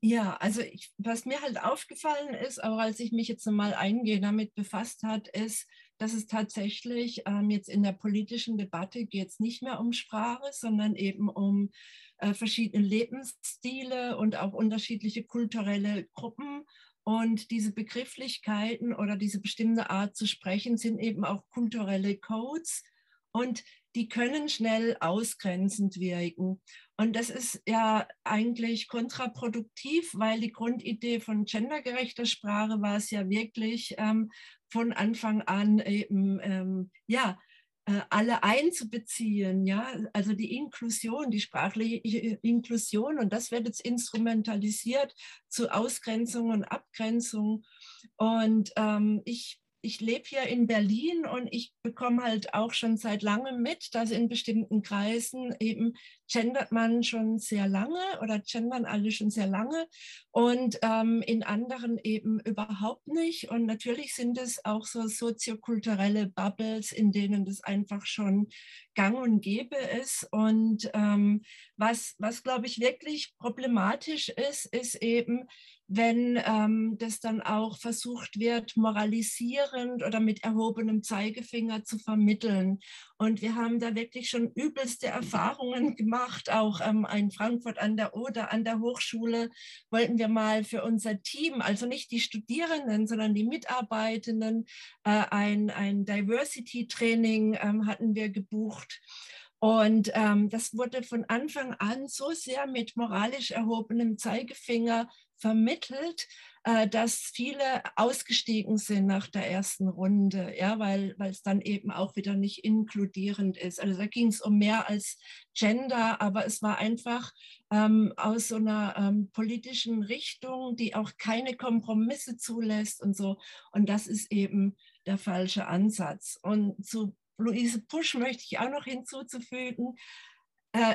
Ja, also ich, was mir halt aufgefallen ist, auch als ich mich jetzt mal eingehend damit befasst hat, ist, dass es tatsächlich ähm, jetzt in der politischen Debatte geht es nicht mehr um Sprache, sondern eben um äh, verschiedene Lebensstile und auch unterschiedliche kulturelle Gruppen. Und diese Begrifflichkeiten oder diese bestimmte Art zu sprechen sind eben auch kulturelle Codes. Und die können schnell ausgrenzend wirken. Und das ist ja eigentlich kontraproduktiv, weil die Grundidee von gendergerechter Sprache war es ja wirklich ähm, von Anfang an eben, ähm, ja, äh, alle einzubeziehen, ja, also die Inklusion, die sprachliche Inklusion und das wird jetzt instrumentalisiert zu Ausgrenzung und Abgrenzung. Und ähm, ich ich lebe hier in Berlin und ich bekomme halt auch schon seit langem mit, dass in bestimmten Kreisen eben gendert man schon sehr lange oder gendern alle schon sehr lange und ähm, in anderen eben überhaupt nicht. Und natürlich sind es auch so soziokulturelle Bubbles, in denen das einfach schon gang und gäbe ist. Und ähm, was, was glaube ich wirklich problematisch ist, ist eben, wenn ähm, das dann auch versucht wird, moralisierend oder mit erhobenem Zeigefinger zu vermitteln. Und wir haben da wirklich schon übelste Erfahrungen gemacht, auch ähm, in Frankfurt an der Oder, an der Hochschule wollten wir mal für unser Team, also nicht die Studierenden, sondern die Mitarbeitenden, äh, ein, ein Diversity-Training ähm, hatten wir gebucht. Und ähm, das wurde von Anfang an so sehr mit moralisch erhobenem Zeigefinger vermittelt, äh, dass viele ausgestiegen sind nach der ersten Runde, ja, weil, es dann eben auch wieder nicht inkludierend ist. Also da ging es um mehr als Gender, aber es war einfach ähm, aus so einer ähm, politischen Richtung, die auch keine Kompromisse zulässt und so. Und das ist eben der falsche Ansatz. Und zu Luise Pusch möchte ich auch noch hinzuzufügen,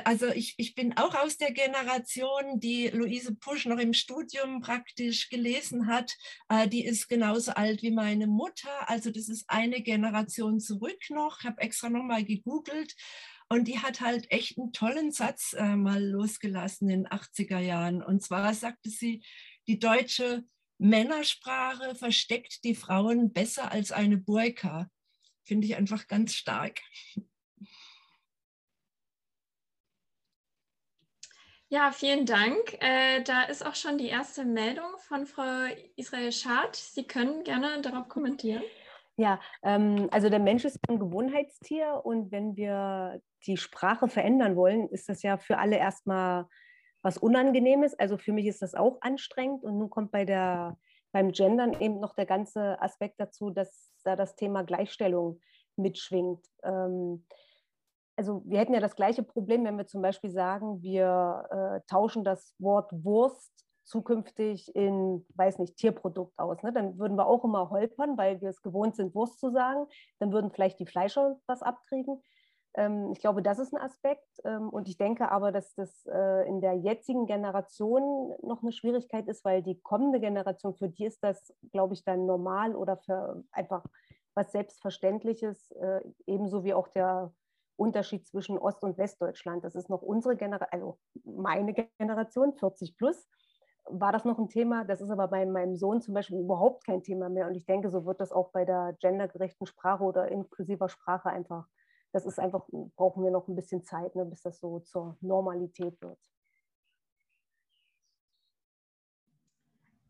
also ich, ich bin auch aus der Generation, die Luise Pusch noch im Studium praktisch gelesen hat. Äh, die ist genauso alt wie meine Mutter. Also das ist eine Generation zurück noch. Ich habe extra nochmal gegoogelt. Und die hat halt echt einen tollen Satz äh, mal losgelassen in den 80er Jahren. Und zwar sagte sie, die deutsche Männersprache versteckt die Frauen besser als eine Burka. Finde ich einfach ganz stark. Ja, vielen Dank. Äh, da ist auch schon die erste Meldung von Frau Israel Schad. Sie können gerne darauf kommentieren. Ja, ähm, also der Mensch ist ein Gewohnheitstier und wenn wir die Sprache verändern wollen, ist das ja für alle erstmal was Unangenehmes. Also für mich ist das auch anstrengend und nun kommt bei der, beim Gendern eben noch der ganze Aspekt dazu, dass da das Thema Gleichstellung mitschwingt. Ähm, also wir hätten ja das gleiche Problem, wenn wir zum Beispiel sagen, wir äh, tauschen das Wort Wurst zukünftig in, weiß nicht, Tierprodukt aus. Ne? Dann würden wir auch immer holpern, weil wir es gewohnt sind, Wurst zu sagen. Dann würden vielleicht die Fleischer was abkriegen. Ähm, ich glaube, das ist ein Aspekt. Ähm, und ich denke aber, dass das äh, in der jetzigen Generation noch eine Schwierigkeit ist, weil die kommende Generation, für die ist das, glaube ich, dann normal oder einfach was Selbstverständliches, äh, ebenso wie auch der Unterschied zwischen Ost- und Westdeutschland. Das ist noch unsere Generation, also meine Generation, 40 plus, war das noch ein Thema. Das ist aber bei meinem Sohn zum Beispiel überhaupt kein Thema mehr. Und ich denke, so wird das auch bei der gendergerechten Sprache oder inklusiver Sprache einfach, das ist einfach, brauchen wir noch ein bisschen Zeit, ne, bis das so zur Normalität wird.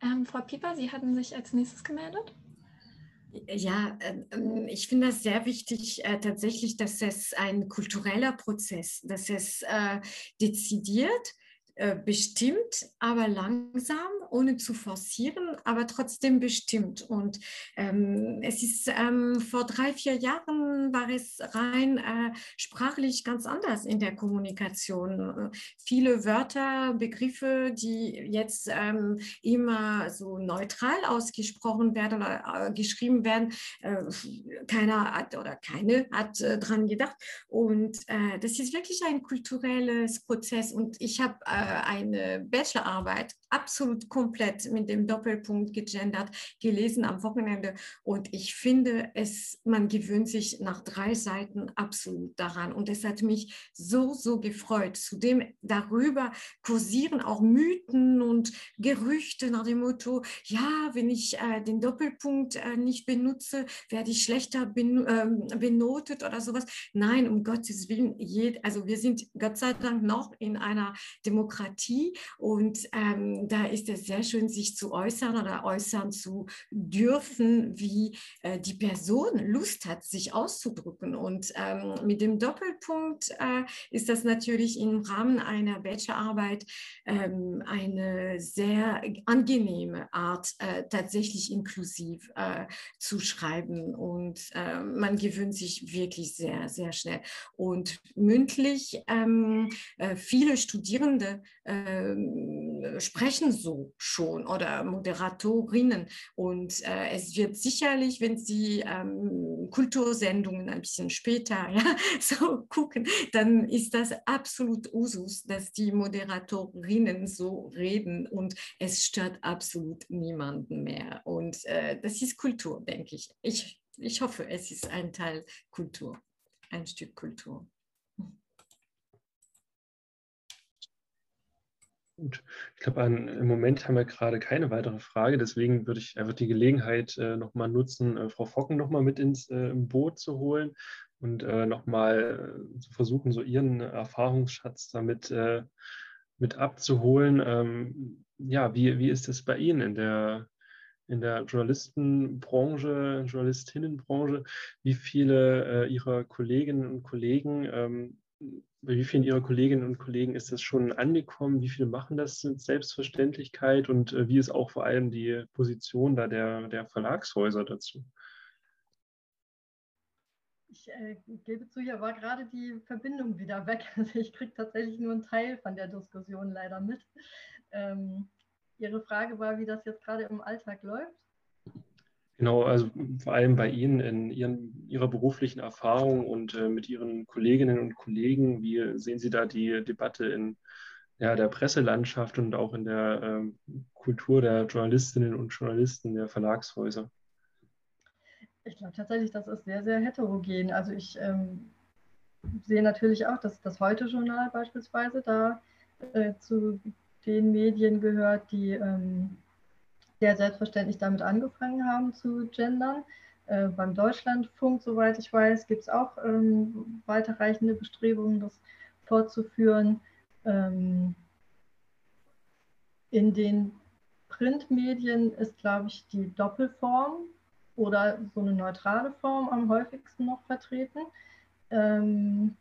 Ähm, Frau Pieper, Sie hatten sich als nächstes gemeldet. Ja, ähm, ich finde das sehr wichtig, äh, tatsächlich, dass es ein kultureller Prozess, dass es äh, dezidiert äh, bestimmt, aber langsam, ohne zu forcieren, aber trotzdem bestimmt. Und ähm, es ist ähm, vor drei, vier Jahren war es rein äh, sprachlich ganz anders in der Kommunikation. Viele Wörter, Begriffe, die jetzt ähm, immer so neutral ausgesprochen werden oder äh, geschrieben werden, äh, keiner hat oder keine hat äh, dran gedacht. Und das ist wirklich ein kulturelles Prozess. Und ich habe eine Bachelorarbeit absolut komplett mit dem Doppelpunkt gegendert gelesen am Wochenende und ich finde es, man gewöhnt sich nach drei Seiten absolut daran und es hat mich so, so gefreut. Zudem darüber kursieren auch Mythen und Gerüchte nach dem Motto, ja, wenn ich äh, den Doppelpunkt äh, nicht benutze, werde ich schlechter ben, äh, benotet oder sowas. Nein, um Gottes Willen, jed, also wir sind Gott sei Dank noch in einer Demokratie und ähm, da ist es sehr schön, sich zu äußern oder äußern zu dürfen, wie äh, die Person Lust hat, sich auszudrücken. Und ähm, mit dem Doppelpunkt äh, ist das natürlich im Rahmen einer Bachelorarbeit ähm, eine sehr angenehme Art, äh, tatsächlich inklusiv äh, zu schreiben. Und äh, man gewöhnt sich wirklich sehr, sehr schnell. Und mündlich, ähm, äh, viele Studierende ähm, sprechen so schon oder Moderatorinnen. Und äh, es wird sicherlich, wenn Sie ähm, Kultursendungen ein bisschen später ja, so gucken, dann ist das absolut Usus, dass die Moderatorinnen so reden und es stört absolut niemanden mehr. Und äh, das ist Kultur, denke ich. ich. Ich hoffe, es ist ein Teil Kultur, ein Stück Kultur. Gut, ich glaube, im Moment haben wir gerade keine weitere Frage, deswegen würde ich einfach die Gelegenheit äh, nochmal nutzen, äh, Frau Focken nochmal mit ins äh, Boot zu holen und äh, nochmal äh, zu versuchen, so Ihren Erfahrungsschatz damit äh, mit abzuholen. Ähm, ja, wie, wie ist es bei Ihnen in der, in der Journalistenbranche, Journalistinnenbranche? Wie viele äh, Ihrer Kolleginnen und Kollegen ähm, bei wie vielen Ihrer Kolleginnen und Kollegen ist das schon angekommen? Wie viele machen das mit Selbstverständlichkeit? Und äh, wie ist auch vor allem die Position da der, der Verlagshäuser dazu? Ich äh, gebe zu, hier war gerade die Verbindung wieder weg. Also ich kriege tatsächlich nur einen Teil von der Diskussion leider mit. Ähm, Ihre Frage war, wie das jetzt gerade im Alltag läuft. Genau, also vor allem bei Ihnen in Ihren, Ihrer beruflichen Erfahrung und äh, mit Ihren Kolleginnen und Kollegen, wie sehen Sie da die Debatte in ja, der Presselandschaft und auch in der ähm, Kultur der Journalistinnen und Journalisten der Verlagshäuser? Ich glaube tatsächlich, das ist sehr, sehr heterogen. Also ich ähm, sehe natürlich auch, dass das Heute-Journal beispielsweise da äh, zu den Medien gehört, die ähm, sehr selbstverständlich damit angefangen haben zu gendern. Äh, beim Deutschlandfunk, soweit ich weiß, gibt es auch ähm, weiterreichende Bestrebungen, das fortzuführen. Ähm, in den Printmedien ist, glaube ich, die Doppelform oder so eine neutrale Form am häufigsten noch vertreten. Ähm,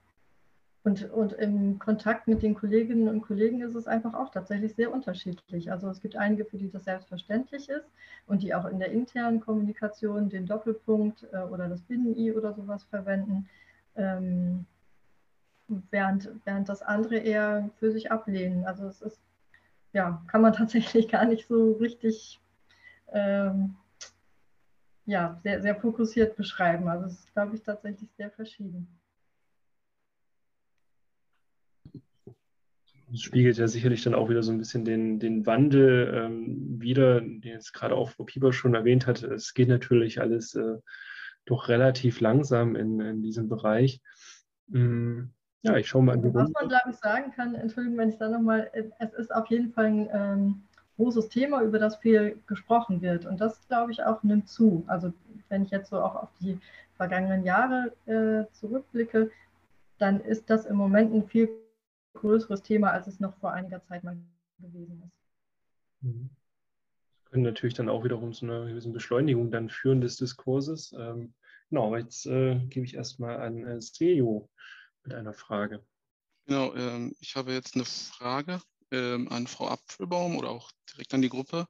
und, und im Kontakt mit den Kolleginnen und Kollegen ist es einfach auch tatsächlich sehr unterschiedlich. Also es gibt einige, für die das selbstverständlich ist und die auch in der internen Kommunikation den Doppelpunkt äh, oder das Binnen-I oder sowas verwenden, ähm, während, während das andere eher für sich ablehnen. Also es ist, ja, kann man tatsächlich gar nicht so richtig ähm, ja, sehr, sehr fokussiert beschreiben. Also es ist, glaube ich, tatsächlich sehr verschieden. Das spiegelt ja sicherlich dann auch wieder so ein bisschen den, den Wandel ähm, wieder, den jetzt gerade auch Frau Pieper schon erwähnt hat. Es geht natürlich alles äh, doch relativ langsam in, in diesem Bereich. Mm, ja, ich schaue mal an Was man, glaube ich, sagen kann, Entschuldigung, wenn ich da nochmal, es ist auf jeden Fall ein ähm, großes Thema, über das viel gesprochen wird. Und das, glaube ich, auch nimmt zu. Also wenn ich jetzt so auch auf die vergangenen Jahre äh, zurückblicke, dann ist das im Moment ein viel größeres Thema, als es noch vor einiger Zeit mal gewesen ist. Mhm. Das können natürlich dann auch wiederum zu einer gewissen Beschleunigung dann führen des Diskurses. Ähm, genau, aber jetzt äh, gebe ich erstmal an äh, Sejo mit einer Frage. Genau, ähm, ich habe jetzt eine Frage ähm, an Frau Apfelbaum oder auch direkt an die Gruppe.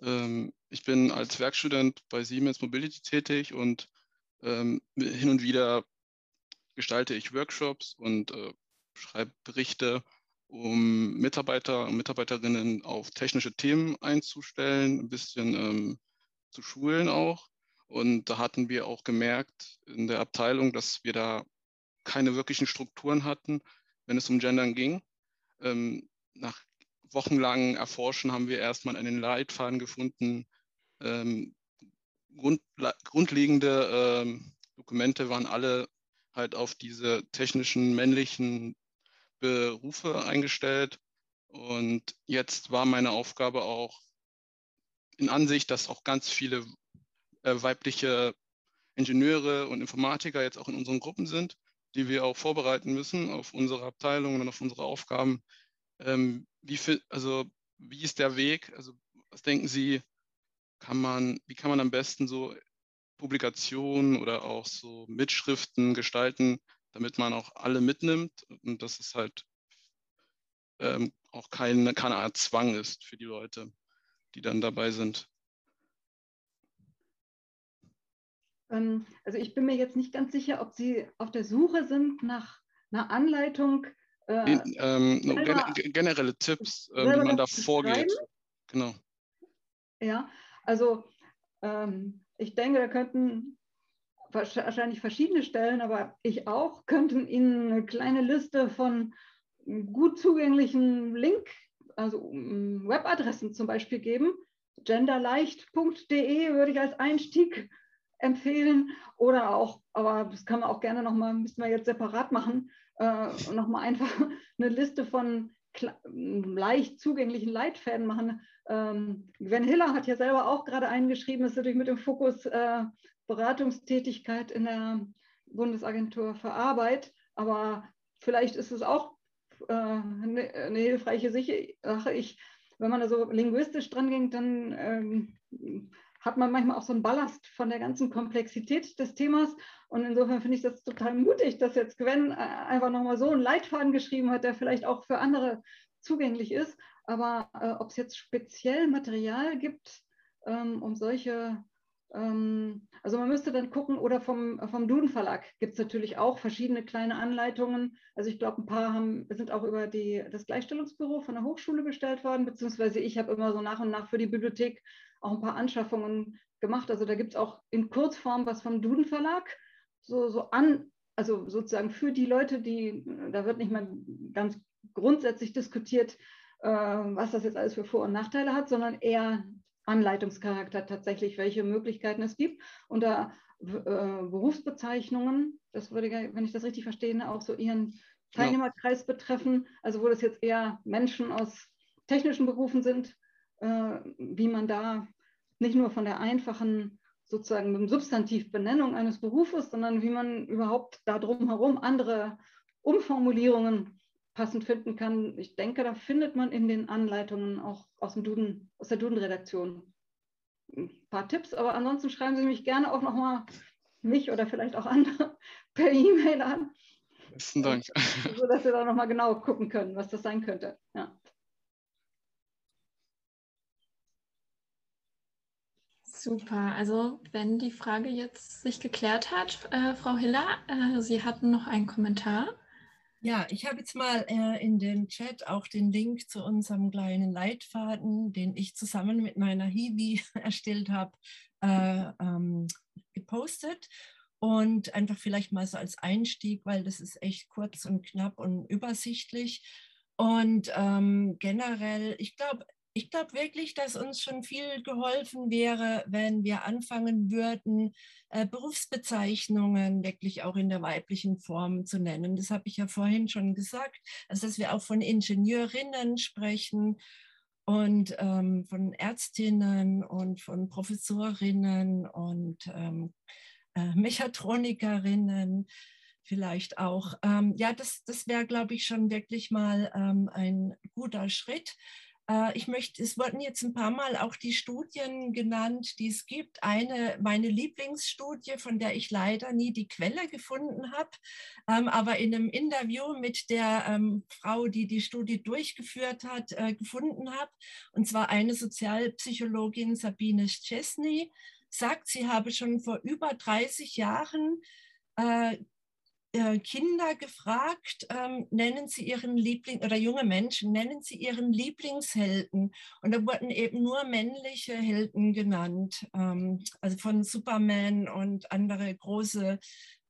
Ähm, ich bin als Werkstudent bei Siemens Mobility tätig und ähm, hin und wieder gestalte ich Workshops und äh, schreibe Berichte, um Mitarbeiter und Mitarbeiterinnen auf technische Themen einzustellen, ein bisschen ähm, zu schulen auch. Und da hatten wir auch gemerkt in der Abteilung, dass wir da keine wirklichen Strukturen hatten, wenn es um Gendern ging. Ähm, nach wochenlangen Erforschen haben wir erstmal einen Leitfaden gefunden. Ähm, grund, grundlegende ähm, Dokumente waren alle halt auf diese technischen männlichen Berufe eingestellt. Und jetzt war meine Aufgabe auch in Ansicht, dass auch ganz viele äh, weibliche Ingenieure und Informatiker jetzt auch in unseren Gruppen sind, die wir auch vorbereiten müssen auf unsere Abteilungen und auf unsere Aufgaben. Ähm, wie, viel, also, wie ist der Weg? Also, was denken Sie, kann man, wie kann man am besten so Publikationen oder auch so Mitschriften gestalten, damit man auch alle mitnimmt und dass es halt ähm, auch keine, keine Art Zwang ist für die Leute, die dann dabei sind. Ähm, also ich bin mir jetzt nicht ganz sicher, ob Sie auf der Suche sind nach einer Anleitung. Äh, ähm, selber, generelle Tipps, äh, wie man da vorgeht. Genau. Ja, also ähm, ich denke, da könnten wahrscheinlich verschiedene Stellen, aber ich auch, könnten Ihnen eine kleine Liste von gut zugänglichen Link, also Webadressen zum Beispiel geben. genderleicht.de würde ich als Einstieg empfehlen oder auch, aber das kann man auch gerne nochmal, müssen wir jetzt separat machen, äh, nochmal einfach eine Liste von leicht zugänglichen Leitfäden machen. Ähm, Gwen Hiller hat ja selber auch gerade eingeschrieben, ist natürlich mit dem Fokus äh, Beratungstätigkeit in der Bundesagentur für Arbeit, aber vielleicht ist es auch äh, eine, eine, hilfreiche Sache. Ich, wenn man da so linguistisch dran ging, dann ähm, hat man manchmal auch so einen Ballast von der ganzen Komplexität des Themas. Und insofern finde ich das total mutig, dass jetzt Gwen äh, einfach nochmal so einen Leitfaden geschrieben hat, der vielleicht auch für andere zugänglich ist. Aber äh, ob es jetzt speziell Material gibt, ähm, um solche also man müsste dann gucken, oder vom, vom Duden Verlag gibt es natürlich auch verschiedene kleine Anleitungen. Also ich glaube, ein paar haben, sind auch über die, das Gleichstellungsbüro von der Hochschule bestellt worden, beziehungsweise ich habe immer so nach und nach für die Bibliothek auch ein paar Anschaffungen gemacht. Also da gibt es auch in Kurzform was vom Duden Verlag, so, so an, also sozusagen für die Leute, die, da wird nicht mal ganz grundsätzlich diskutiert, äh, was das jetzt alles für Vor- und Nachteile hat, sondern eher Anleitungscharakter tatsächlich, welche Möglichkeiten es gibt. Unter äh, Berufsbezeichnungen, das würde, wenn ich das richtig verstehe, auch so Ihren Teilnehmerkreis betreffen, also wo das jetzt eher Menschen aus technischen Berufen sind, äh, wie man da nicht nur von der einfachen sozusagen Substantivbenennung eines Berufes, sondern wie man überhaupt da drumherum andere Umformulierungen passend finden kann. Ich denke, da findet man in den Anleitungen auch aus, dem Duden, aus der Duden-Redaktion ein paar Tipps, aber ansonsten schreiben Sie mich gerne auch nochmal mich oder vielleicht auch andere per E-Mail an. Besten Dank. So dass wir da nochmal genau gucken können, was das sein könnte. Ja. Super, also wenn die Frage jetzt sich geklärt hat, äh, Frau Hiller, äh, Sie hatten noch einen Kommentar. Ja, ich habe jetzt mal äh, in den Chat auch den Link zu unserem kleinen Leitfaden, den ich zusammen mit meiner Hiwi erstellt habe, äh, ähm, gepostet. Und einfach vielleicht mal so als Einstieg, weil das ist echt kurz und knapp und übersichtlich. Und ähm, generell, ich glaube, ich glaube wirklich, dass uns schon viel geholfen wäre, wenn wir anfangen würden, äh, Berufsbezeichnungen wirklich auch in der weiblichen Form zu nennen. Das habe ich ja vorhin schon gesagt. Also, dass wir auch von Ingenieurinnen sprechen und ähm, von Ärztinnen und von Professorinnen und ähm, äh, Mechatronikerinnen vielleicht auch. Ähm, ja, das, das wäre, glaube ich, schon wirklich mal ähm, ein guter Schritt. Äh, ich möchte, es wurden jetzt ein paar Mal auch die Studien genannt, die es gibt. Eine, meine Lieblingsstudie, von der ich leider nie die Quelle gefunden habe, ähm, aber in einem Interview mit der ähm, Frau, die die Studie durchgeführt hat, äh, gefunden habe, und zwar eine Sozialpsychologin Sabine Szczesny, sagt, sie habe schon vor über 30 Jahren äh, Kinder gefragt, ähm, nennen Sie Ihren Liebling oder junge Menschen, nennen Sie Ihren Lieblingshelden. Und da wurden eben nur männliche Helden genannt, ähm, also von Superman und andere große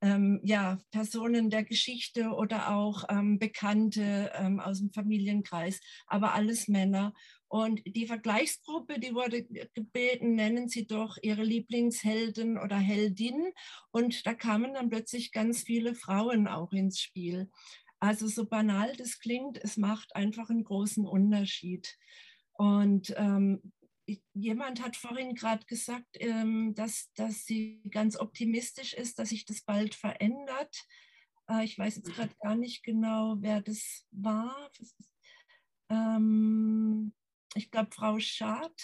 ähm, ja, Personen der Geschichte oder auch ähm, Bekannte ähm, aus dem Familienkreis, aber alles Männer. Und die Vergleichsgruppe, die wurde gebeten, nennen Sie doch Ihre Lieblingshelden oder Heldin. Und da kamen dann plötzlich ganz viele Frauen auch ins Spiel. Also so banal das klingt, es macht einfach einen großen Unterschied. Und ähm, jemand hat vorhin gerade gesagt, ähm, dass, dass sie ganz optimistisch ist, dass sich das bald verändert. Äh, ich weiß jetzt gerade gar nicht genau, wer das war. Ähm, ich glaube, Frau Schad.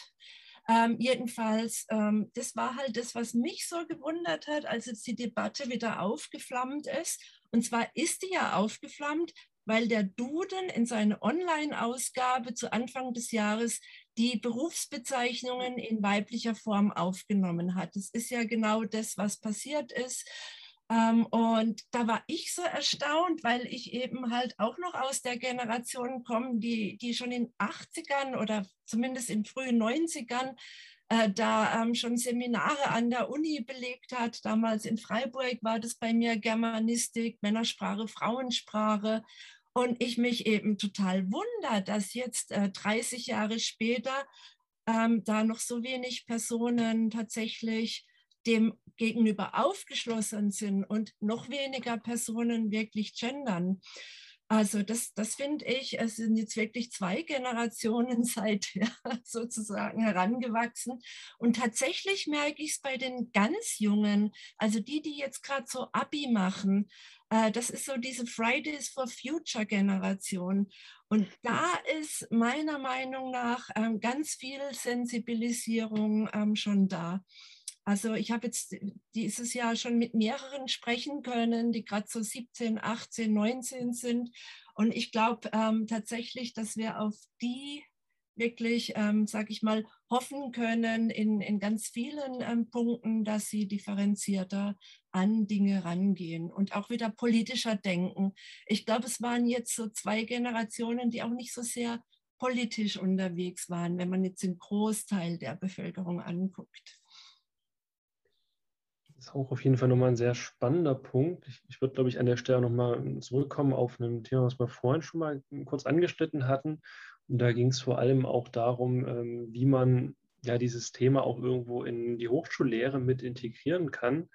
Ähm, jedenfalls, das war halt das, was mich so gewundert hat, als jetzt die Debatte wieder aufgeflammt ist. Und zwar ist die ja aufgeflammt, weil der Duden in seine Online-Ausgabe zu Anfang des Jahres die Berufsbezeichnungen in weiblicher Form aufgenommen hat. Das ist ja genau das, was passiert ist. Ähm, und da war ich so erstaunt, weil ich eben halt auch noch aus der Generation komme, die, die schon in 80ern oder zumindest in frühen 90ern äh, da ähm, schon Seminare an der Uni belegt hat. Damals in Freiburg war das bei mir Germanistik, Männersprache, Frauensprache. Und ich mich eben total wundere, dass jetzt äh, 30 Jahre später ähm, da noch so wenig Personen tatsächlich dem gegenüber aufgeschlossen sind und noch weniger Personen wirklich gendern. Also das, das finde ich, es sind jetzt wirklich zwei Generationen seither sozusagen herangewachsen. Und tatsächlich merke ich es bei den ganz Jungen, also die, die jetzt gerade so Abi machen, das ist so diese Fridays for Future Generation. Und da ist meiner Meinung nach ähm, ganz viel Sensibilisierung ähm, schon da. Also ich habe jetzt dieses Jahr schon mit mehreren sprechen können, die gerade so 17, 18, 19 sind. Und ich glaube ähm, tatsächlich, dass wir auf die wirklich, ähm, sage ich mal, hoffen können in, in ganz vielen ähm, Punkten, dass sie differenzierter an Dinge rangehen und auch wieder politischer denken. Ich glaube, es waren jetzt so zwei Generationen, die auch nicht so sehr politisch unterwegs waren, wenn man jetzt den Großteil der Bevölkerung anguckt. Das ist auch auf jeden Fall nochmal ein sehr spannender Punkt. Ich, ich würde, glaube ich, an der Stelle nochmal zurückkommen auf ein Thema, was wir vorhin schon mal kurz angeschnitten hatten. Und da ging es vor allem auch darum, ähm, wie man ja dieses Thema auch irgendwo in die Hochschullehre mit integrieren kann.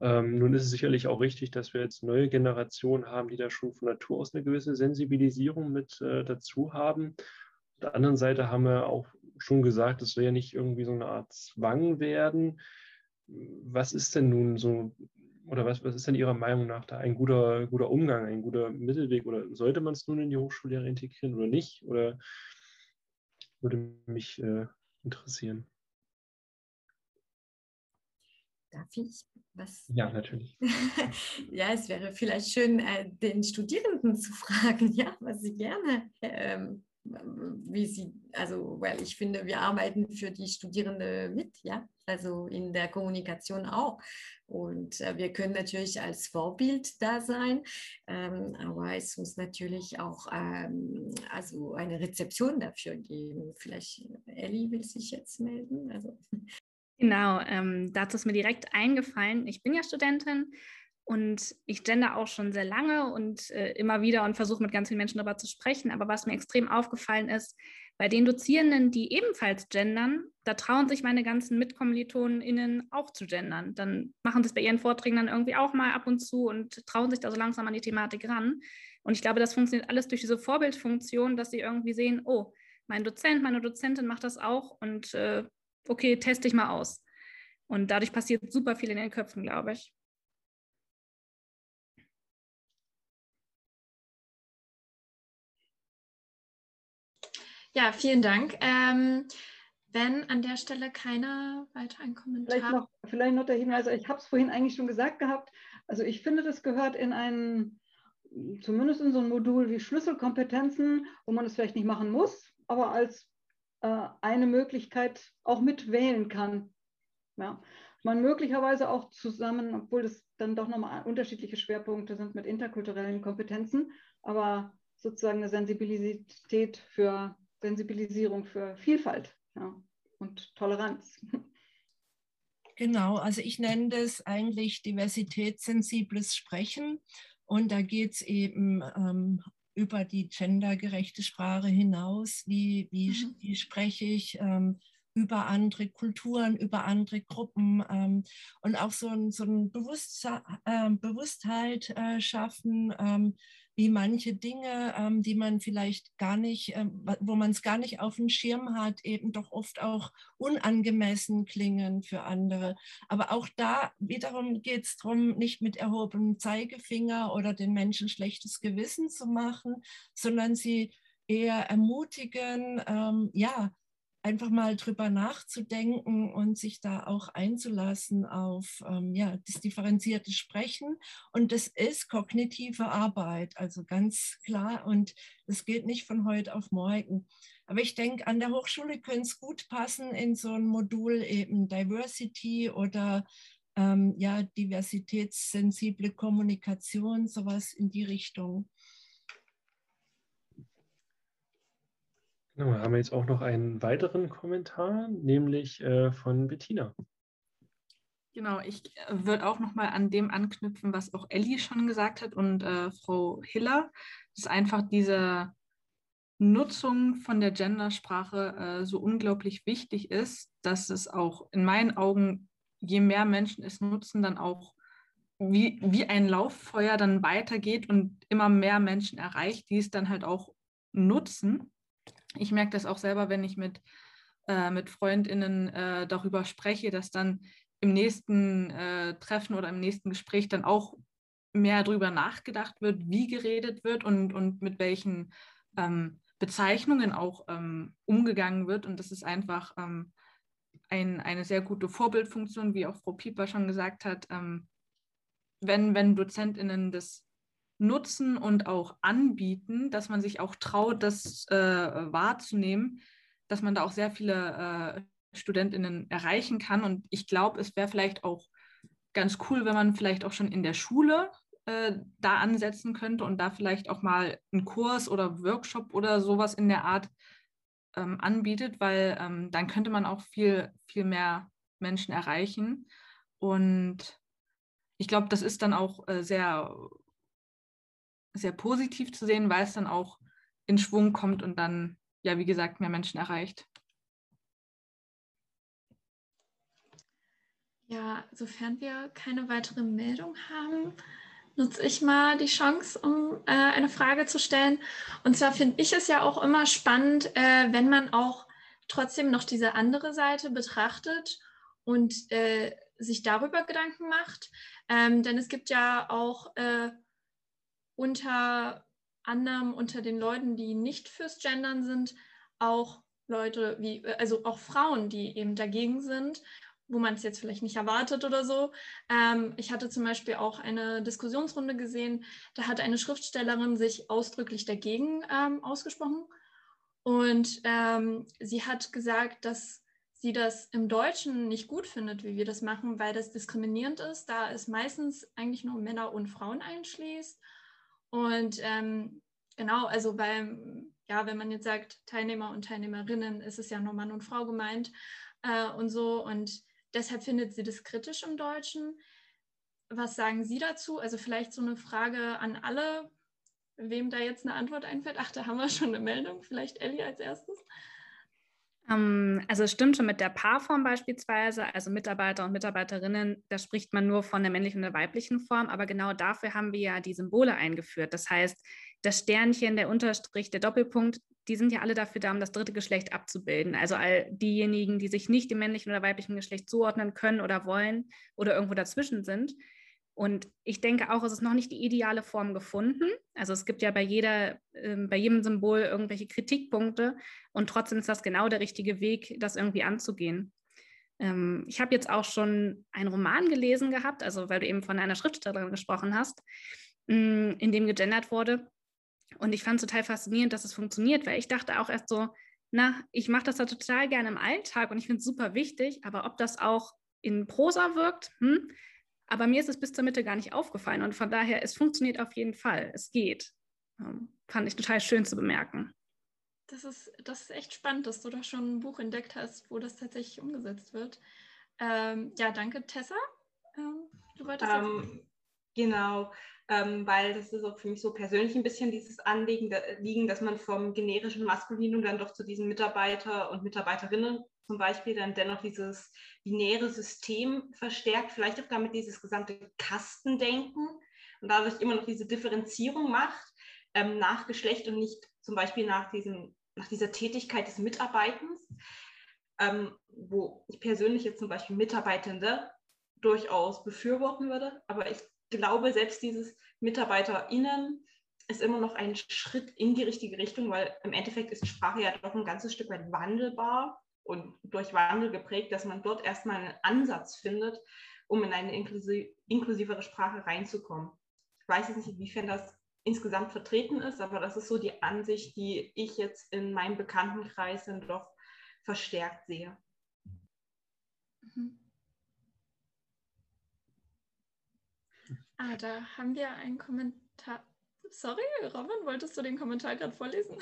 Ähm, nun ist es sicherlich auch richtig, dass wir jetzt neue Generationen haben, die da schon von Natur aus eine gewisse Sensibilisierung mit äh, dazu haben. Auf der anderen Seite haben wir auch schon gesagt, es soll ja nicht irgendwie so eine Art Zwang werden was ist denn nun so, oder was, was ist denn Ihrer Meinung nach da ein guter, guter Umgang, ein guter Mittelweg? Oder sollte man es nun in die Hochschullehre integrieren oder nicht? Oder würde mich äh, interessieren. Darf ich was? Ja, natürlich. ja, es wäre vielleicht schön, äh, den Studierenden zu fragen, ja, was sie gerne ähm, wie sie, also, weil ich finde, wir arbeiten für die Studierenden mit, ja, also in der Kommunikation auch. Und äh, wir können natürlich als Vorbild da sein, ähm, aber es muss natürlich auch ähm, also eine Rezeption dafür geben. Vielleicht Ellie will sich jetzt melden. Also. Genau, ähm, dazu ist mir direkt eingefallen, ich bin ja Studentin und ich gender auch schon sehr lange und äh, immer wieder und versuche mit ganz vielen Menschen darüber zu sprechen. Aber was mir extrem aufgefallen ist, bei den Dozierenden, die ebenfalls gendern, da trauen sich meine ganzen MitkommilitonInnen auch zu gendern. Dann machen sie es bei ihren Vorträgen dann irgendwie auch mal ab und zu und trauen sich da so langsam an die Thematik ran. Und ich glaube, das funktioniert alles durch diese Vorbildfunktion, dass sie irgendwie sehen, oh, mein Dozent, meine Dozentin macht das auch und äh, okay, teste ich mal aus. Und dadurch passiert super viel in den Köpfen, glaube ich. Ja, vielen Dank. Ähm, wenn an der Stelle keiner weiter ein Kommentar. Vielleicht noch, vielleicht noch der Hinweis, ich habe es vorhin eigentlich schon gesagt gehabt. Also ich finde, das gehört in ein, zumindest in so ein Modul wie Schlüsselkompetenzen, wo man es vielleicht nicht machen muss, aber als äh, eine Möglichkeit auch mitwählen kann. Ja. Man möglicherweise auch zusammen, obwohl das dann doch nochmal unterschiedliche Schwerpunkte sind mit interkulturellen Kompetenzen, aber sozusagen eine Sensibilität für Sensibilisierung für Vielfalt ja, und Toleranz. Genau, also ich nenne das eigentlich diversitätssensibles Sprechen. Und da geht es eben ähm, über die gendergerechte Sprache hinaus. Wie, wie, mhm. wie spreche ich ähm, über andere Kulturen, über andere Gruppen ähm, und auch so ein, so ein Bewusstsein, äh, Bewusstheit äh, schaffen, ähm, wie manche Dinge, ähm, die man vielleicht gar nicht, ähm, wo man es gar nicht auf dem Schirm hat, eben doch oft auch unangemessen klingen für andere. Aber auch da wiederum geht es darum, nicht mit erhobenem Zeigefinger oder den Menschen schlechtes Gewissen zu machen, sondern sie eher ermutigen, ähm, ja, einfach mal drüber nachzudenken und sich da auch einzulassen auf ähm, ja, das differenzierte Sprechen. Und das ist kognitive Arbeit, also ganz klar. Und das geht nicht von heute auf morgen. Aber ich denke, an der Hochschule könnte es gut passen in so ein Modul eben Diversity oder ähm, ja, diversitätssensible Kommunikation, sowas in die Richtung. Genau, haben wir jetzt auch noch einen weiteren Kommentar, nämlich äh, von Bettina. Genau, ich äh, würde auch noch mal an dem anknüpfen, was auch Elli schon gesagt hat und äh, Frau Hiller, dass einfach diese Nutzung von der Gendersprache äh, so unglaublich wichtig ist, dass es auch in meinen Augen, je mehr Menschen es nutzen, dann auch wie, wie ein Lauffeuer dann weitergeht und immer mehr Menschen erreicht, die es dann halt auch nutzen ich merke das auch selber, wenn ich mit, äh, mit FreundInnen äh, darüber spreche, dass dann im nächsten äh, Treffen oder im nächsten Gespräch dann auch mehr darüber nachgedacht wird, wie geredet wird und, und mit welchen ähm, Bezeichnungen auch ähm, umgegangen wird. Und das ist einfach ähm, ein, eine sehr gute Vorbildfunktion, wie auch Frau Pieper schon gesagt hat. Ähm, wenn, wenn DozentInnen das nutzen und auch anbieten, dass man sich auch traut, das äh, wahrzunehmen, dass man da auch sehr viele äh, Studentinnen erreichen kann. Und ich glaube, es wäre vielleicht auch ganz cool, wenn man vielleicht auch schon in der Schule äh, da ansetzen könnte und da vielleicht auch mal einen Kurs oder Workshop oder sowas in der Art ähm, anbietet, weil ähm, dann könnte man auch viel, viel mehr Menschen erreichen. Und ich glaube, das ist dann auch äh, sehr sehr positiv zu sehen, weil es dann auch in Schwung kommt und dann, ja, wie gesagt, mehr Menschen erreicht. Ja, sofern wir keine weitere Meldung haben, nutze ich mal die Chance, um äh, eine Frage zu stellen. Und zwar finde ich es ja auch immer spannend, äh, wenn man auch trotzdem noch diese andere Seite betrachtet und äh, sich darüber Gedanken macht. Ähm, denn es gibt ja auch äh, unter anderem unter den Leuten, die nicht fürs Gendern sind, auch Leute wie, also auch Frauen, die eben dagegen sind. wo man es jetzt vielleicht nicht erwartet oder so. Ähm, ich hatte zum Beispiel auch eine Diskussionsrunde gesehen, da hat eine Schriftstellerin sich ausdrücklich dagegen ähm, ausgesprochen. Und ähm, sie hat gesagt, dass sie das im Deutschen nicht gut findet, wie wir das machen, weil das diskriminierend ist, da es meistens eigentlich nur Männer und Frauen einschließt. Und ähm, genau, also weil, ja, wenn man jetzt sagt Teilnehmer und Teilnehmerinnen, ist es ja nur Mann und Frau gemeint äh, und so. Und deshalb findet sie das kritisch im Deutschen. Was sagen Sie dazu? Also vielleicht so eine Frage an alle, wem da jetzt eine Antwort einfällt. Ach, da haben wir schon eine Meldung. Vielleicht Ellie als erstes. Ähm, also es stimmt schon mit der Paarform beispielsweise, also Mitarbeiter und Mitarbeiterinnen, da spricht man nur von der männlichen und der weiblichen Form, aber genau dafür haben wir ja die Symbole eingeführt. Das heißt, das Sternchen, der Unterstrich, der Doppelpunkt, die sind ja alle dafür da, um das dritte Geschlecht abzubilden. Also all diejenigen, die sich nicht dem männlichen oder weiblichen Geschlecht zuordnen können oder wollen oder irgendwo dazwischen sind. Und ich denke auch, es ist noch nicht die ideale Form gefunden. Also es gibt ja bei, jeder, äh, bei jedem Symbol irgendwelche Kritikpunkte und trotzdem ist das genau der richtige Weg, das irgendwie anzugehen. Ähm, ich habe jetzt auch schon einen Roman gelesen gehabt, also weil du eben von einer Schriftstellerin gesprochen hast, mh, mm, in dem gegendert wurde. Und ich fand es total faszinierend, dass es funktioniert, weil ich dachte auch erst so, na, ich mache das da total gerne im Alltag und ich finde es super wichtig, aber ob das auch in Prosa wirkt, hm? Aber mir ist es bis zur Mitte gar nicht aufgefallen und von daher, es funktioniert auf jeden Fall, es geht. Ähm, fand ich total schön zu bemerken. Das ist, das ist echt spannend, dass du da schon ein Buch entdeckt hast, wo das tatsächlich umgesetzt wird. Ähm, ja, danke, Tessa. Ähm, du wolltest ähm, Genau, ähm, weil das ist auch für mich so persönlich ein bisschen dieses Anliegen, da, liegen, dass man vom generischen Maskulinum dann doch zu diesen Mitarbeiter und Mitarbeiterinnen zum Beispiel dann dennoch dieses binäre System verstärkt, vielleicht auch damit dieses gesamte Kastendenken und dadurch immer noch diese Differenzierung macht ähm, nach Geschlecht und nicht zum Beispiel nach, diesem, nach dieser Tätigkeit des Mitarbeitens, ähm, wo ich persönlich jetzt zum Beispiel Mitarbeitende durchaus befürworten würde, aber ich glaube, selbst dieses MitarbeiterInnen ist immer noch ein Schritt in die richtige Richtung, weil im Endeffekt ist Sprache ja doch ein ganzes Stück weit wandelbar und durch Wandel geprägt, dass man dort erstmal einen Ansatz findet, um in eine inklusivere Sprache reinzukommen. Ich weiß jetzt nicht, inwiefern das insgesamt vertreten ist, aber das ist so die Ansicht, die ich jetzt in meinem Bekanntenkreis dann doch verstärkt sehe. Mhm. Ah, da haben wir einen Kommentar. Sorry, Robin, wolltest du den Kommentar gerade vorlesen?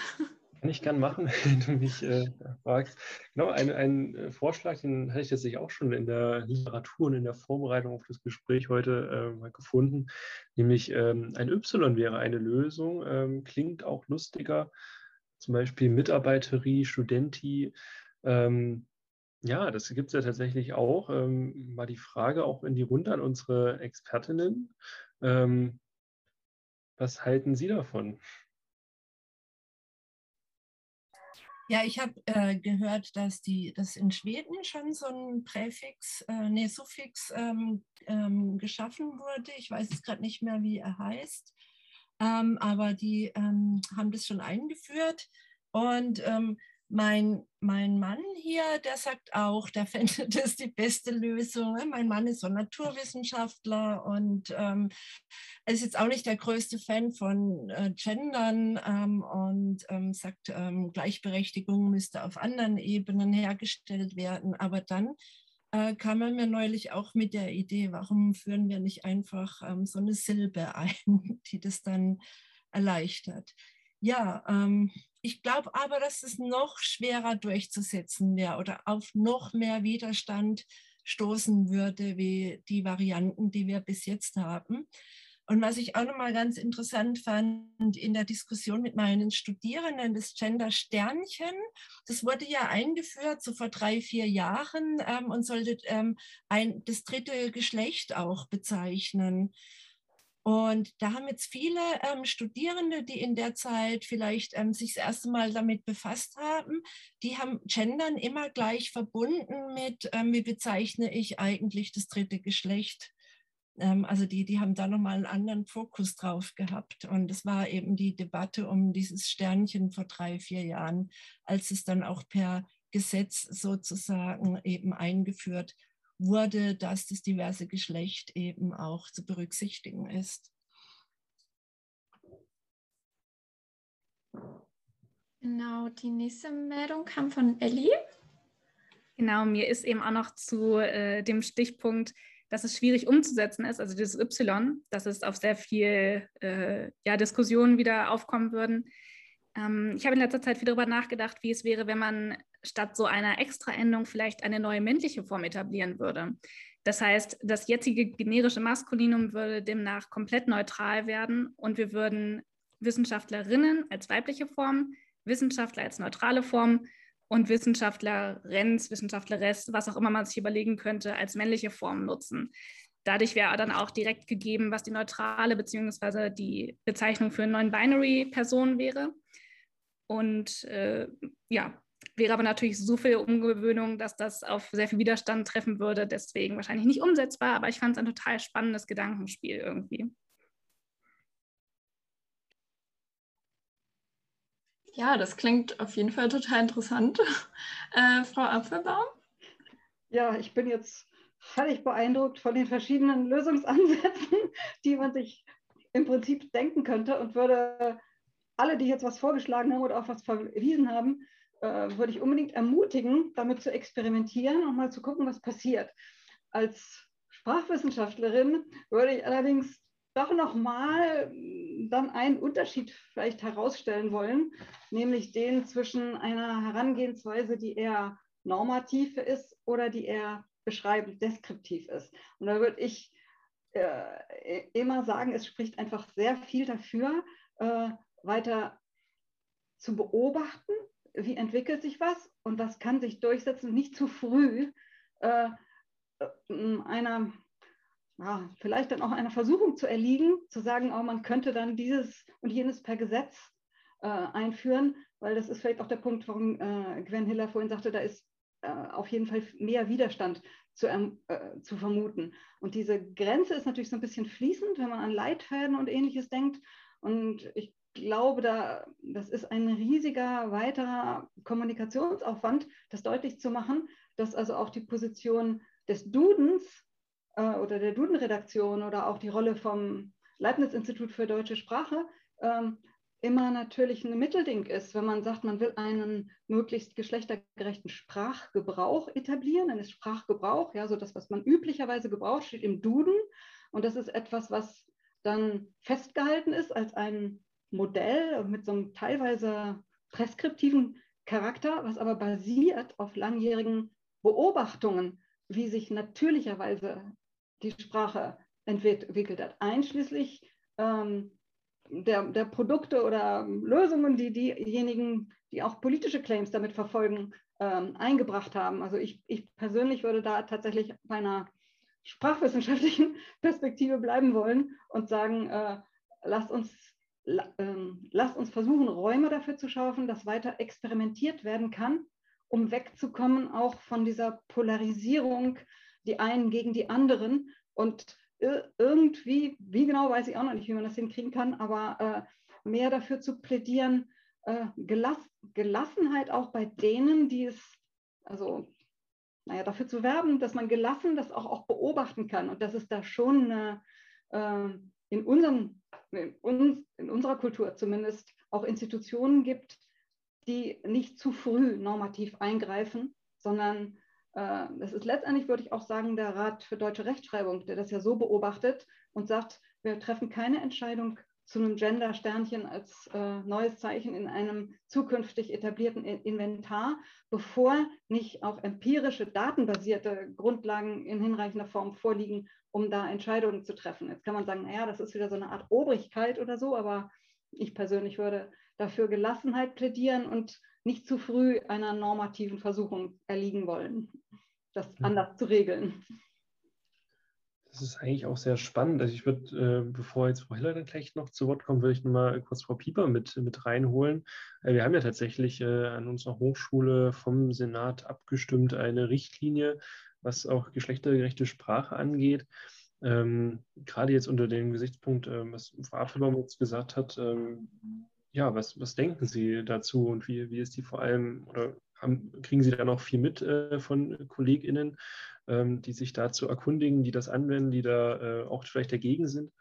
Kann ich gern machen, wenn du mich äh, fragst. Genau, ein, ein äh, Vorschlag, den hatte ich tatsächlich auch schon in der Literatur und in der Vorbereitung auf das Gespräch heute äh, mal gefunden. Nämlich ähm, ein Y wäre eine Lösung, ähm, klingt auch lustiger. Zum Beispiel Mitarbeiterie, Studenti. Ähm, ja, das gibt es ja tatsächlich auch. Ähm, mal die Frage auch in die Runde an unsere Expertinnen. Ähm, was halten Sie davon? Ja, ich habe äh, gehört, dass die, dass in Schweden schon so ein Präfix, äh, nee, Suffix ähm, ähm, geschaffen wurde. Ich weiß jetzt gerade nicht mehr, wie er heißt, ähm, aber die ähm, haben das schon eingeführt. Und ähm, mein, mein Mann hier, der sagt auch, der fände das die beste Lösung. Mein Mann ist so Naturwissenschaftler und ähm, ist jetzt auch nicht der größte Fan von äh, Gendern ähm, und ähm, sagt, ähm, Gleichberechtigung müsste auf anderen Ebenen hergestellt werden. Aber dann äh, kam er mir neulich auch mit der Idee, warum führen wir nicht einfach ähm, so eine Silbe ein, die das dann erleichtert. Ja, ähm, ich glaube aber, dass es noch schwerer durchzusetzen wäre oder auf noch mehr Widerstand stoßen würde, wie die Varianten, die wir bis jetzt haben. Und was ich auch nochmal ganz interessant fand in der Diskussion mit meinen Studierenden, das Gender Sternchen, das wurde ja eingeführt, so vor drei, vier Jahren ähm, und sollte ähm, ein, das dritte Geschlecht auch bezeichnen. Und da haben jetzt viele ähm, Studierende, die in der Zeit vielleicht ähm, sich das erste Mal damit befasst haben, die haben Gendern immer gleich verbunden mit, ähm, wie bezeichne ich eigentlich das dritte Geschlecht. Ähm, also die, die haben da nochmal einen anderen Fokus drauf gehabt. Und es war eben die Debatte um dieses Sternchen vor drei, vier Jahren, als es dann auch per Gesetz sozusagen eben eingeführt wurde, dass das diverse Geschlecht eben auch zu berücksichtigen ist. Genau, die nächste Meldung kam von Ellie. Genau, mir ist eben auch noch zu äh, dem Stichpunkt, dass es schwierig umzusetzen ist, also dieses Y, dass es auf sehr viel äh, ja, Diskussionen wieder aufkommen würden. Ähm, ich habe in letzter Zeit viel darüber nachgedacht, wie es wäre, wenn man statt so einer Extraendung vielleicht eine neue männliche Form etablieren würde. Das heißt, das jetzige generische Maskulinum würde demnach komplett neutral werden und wir würden Wissenschaftlerinnen als weibliche Form, Wissenschaftler als neutrale Form und Wissenschaftlerens, Wissenschaftleres, was auch immer man sich überlegen könnte, als männliche Form nutzen. Dadurch wäre dann auch direkt gegeben, was die neutrale bzw. die Bezeichnung für Non-Binary-Person wäre. Und äh, ja, wäre aber natürlich so viel Umgewöhnung, dass das auf sehr viel Widerstand treffen würde. Deswegen wahrscheinlich nicht umsetzbar, aber ich fand es ein total spannendes Gedankenspiel irgendwie. Ja, das klingt auf jeden Fall total interessant. Äh, Frau Apfelbaum? Ja, ich bin jetzt völlig beeindruckt von den verschiedenen Lösungsansätzen, die man sich im Prinzip denken könnte und würde alle, die jetzt was vorgeschlagen haben oder auch was verwiesen haben, äh, würde ich unbedingt ermutigen, damit zu experimentieren und mal zu gucken, was passiert. Als Sprachwissenschaftlerin würde ich allerdings doch nochmal dann einen Unterschied vielleicht herausstellen wollen, nämlich den zwischen einer Herangehensweise, die eher normativ ist oder die eher beschreibend, deskriptiv ist. Und da würde ich äh, immer sagen, es spricht einfach sehr viel dafür, äh, weiter zu beobachten, wie entwickelt sich was und was kann sich durchsetzen, nicht zu früh äh, äh einer, ja, vielleicht dann auch einer Versuchung zu erliegen, zu sagen, oh, man könnte dann dieses und jenes per Gesetz äh, einführen, weil das ist vielleicht auch der Punkt, warum äh, Gwen Hiller vorhin sagte, da ist äh, auf jeden Fall mehr Widerstand zu, äh, zu vermuten. Und diese Grenze ist natürlich so ein bisschen fließend, wenn man an Leitfäden und ähnliches denkt. Und ich glaube, da, das ist ein riesiger weiterer Kommunikationsaufwand, das deutlich zu machen, dass also auch die Position des Dudens äh, oder der Duden-Redaktion oder auch die Rolle vom Leibniz-Institut für deutsche Sprache ähm, immer natürlich ein Mittelding ist. Wenn man sagt, man will einen möglichst geschlechtergerechten Sprachgebrauch etablieren, dann ist Sprachgebrauch, ja, so das, was man üblicherweise gebraucht, steht im Duden. Und das ist etwas, was dann festgehalten ist als ein Modell mit so einem teilweise preskriptiven Charakter, was aber basiert auf langjährigen Beobachtungen, wie sich natürlicherweise die Sprache entwickelt hat, einschließlich ähm, der, der Produkte oder Lösungen, die diejenigen, die auch politische Claims damit verfolgen, ähm, eingebracht haben. Also ich, ich persönlich würde da tatsächlich bei einer sprachwissenschaftlichen Perspektive bleiben wollen und sagen, äh, lasst uns ähm, lasst uns versuchen, Räume dafür zu schaffen, dass weiter experimentiert werden kann, um wegzukommen auch von dieser Polarisierung, die einen gegen die anderen. Und irgendwie, wie genau weiß ich auch noch nicht, wie man das hinkriegen kann, aber äh, mehr dafür zu plädieren, äh, Gelass Gelassenheit auch bei denen, die es, also naja, dafür zu werben, dass man gelassen das auch, auch beobachten kann. Und dass es da schon eine, äh, in, unseren, in, uns, in unserer Kultur zumindest auch Institutionen gibt, die nicht zu früh normativ eingreifen, sondern äh, das ist letztendlich, würde ich auch sagen, der Rat für deutsche Rechtschreibung, der das ja so beobachtet und sagt, wir treffen keine Entscheidung zu einem Gender-Sternchen als äh, neues Zeichen in einem zukünftig etablierten Inventar, bevor nicht auch empirische, datenbasierte Grundlagen in hinreichender Form vorliegen, um da Entscheidungen zu treffen. Jetzt kann man sagen, naja, das ist wieder so eine Art Obrigkeit oder so, aber ich persönlich würde dafür Gelassenheit plädieren und nicht zu früh einer normativen Versuchung erliegen wollen, das anders zu regeln. Das ist eigentlich auch sehr spannend. Also ich würde, äh, bevor jetzt Frau Hiller dann gleich noch zu Wort kommt, würde ich nochmal kurz Frau Pieper mit, mit reinholen. Äh, wir haben ja tatsächlich äh, an unserer Hochschule vom Senat abgestimmt eine Richtlinie, was auch geschlechtergerechte Sprache angeht. Ähm, gerade jetzt unter dem Gesichtspunkt, ähm, was Frau Apfelbaum jetzt gesagt hat, ähm, ja, was, was denken Sie dazu und wie, wie ist die vor allem oder haben, kriegen Sie da noch viel mit äh, von KollegInnen, ähm, die sich dazu erkundigen, die das anwenden, die da äh, auch vielleicht dagegen sind?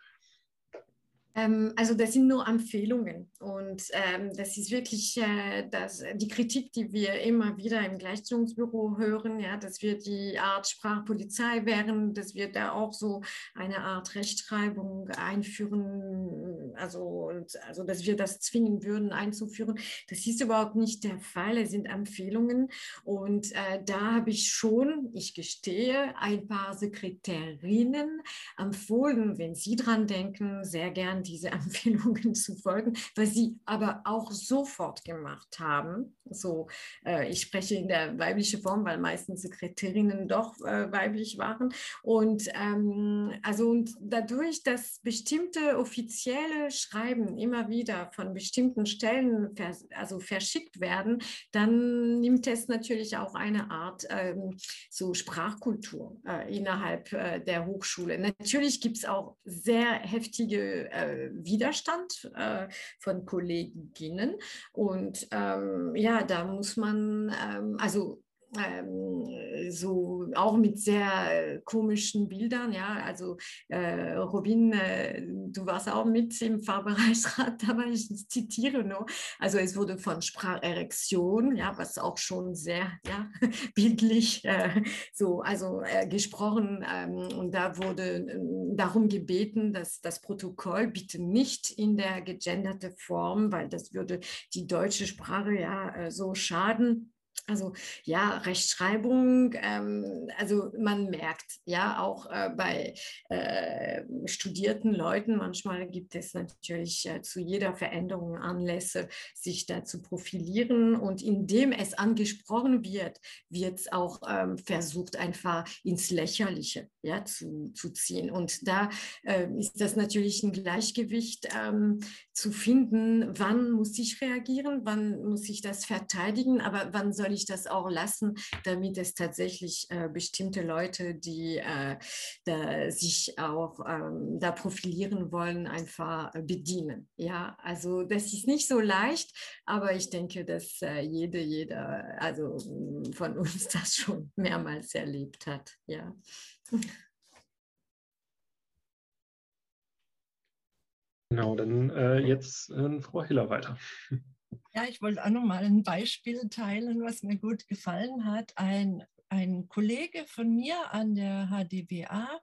Ähm, also das sind nur Empfehlungen und ähm, das ist wirklich äh, das, die Kritik, die wir immer wieder im Gleichstellungsbüro hören, ja, dass wir die Art Sprachpolizei wären, dass wir da auch so eine Art Rechtschreibung einführen, also, also dass wir das zwingen würden einzuführen. Das ist überhaupt nicht der Fall, es sind Empfehlungen und äh, da habe ich schon, ich gestehe, ein paar Sekretärinnen empfohlen, wenn Sie dran denken, sehr gern diese Empfehlungen zu folgen, was sie aber auch sofort gemacht haben. So, äh, ich spreche in der weiblichen Form, weil meistens Sekretärinnen doch äh, weiblich waren. Und ähm, also und dadurch, dass bestimmte offizielle Schreiben immer wieder von bestimmten Stellen vers also verschickt werden, dann nimmt es natürlich auch eine Art ähm, so Sprachkultur äh, innerhalb äh, der Hochschule. Natürlich gibt es auch sehr heftige äh, Widerstand äh, von Kolleginnen. Und ähm, ja, da muss man, ähm, also ähm, so auch mit sehr komischen Bildern, ja, also äh, Robin, äh, du warst auch mit im Fachbereichsrat, aber ich zitiere nur, also es wurde von Spracherektion, ja, was auch schon sehr ja, bildlich äh, so, also äh, gesprochen ähm, und da wurde ähm, darum gebeten, dass das Protokoll bitte nicht in der gegenderte Form, weil das würde die deutsche Sprache ja äh, so schaden also ja, Rechtschreibung, ähm, also man merkt ja auch äh, bei äh, studierten Leuten, manchmal gibt es natürlich äh, zu jeder Veränderung Anlässe, sich da zu profilieren und indem es angesprochen wird, wird es auch ähm, versucht, einfach ins Lächerliche ja, zu, zu ziehen. Und da äh, ist das natürlich ein Gleichgewicht ähm, zu finden, wann muss ich reagieren, wann muss ich das verteidigen, aber wann soll ich das auch lassen, damit es tatsächlich äh, bestimmte Leute, die äh, da sich auch ähm, da profilieren wollen, einfach bedienen. Ja, also das ist nicht so leicht, aber ich denke, dass äh, jede, jeder, also von uns das schon mehrmals erlebt hat. Ja. Genau, dann äh, jetzt äh, Frau Hiller weiter. Ja, ich wollte auch noch mal ein Beispiel teilen, was mir gut gefallen hat. Ein, ein Kollege von mir an der HDWA,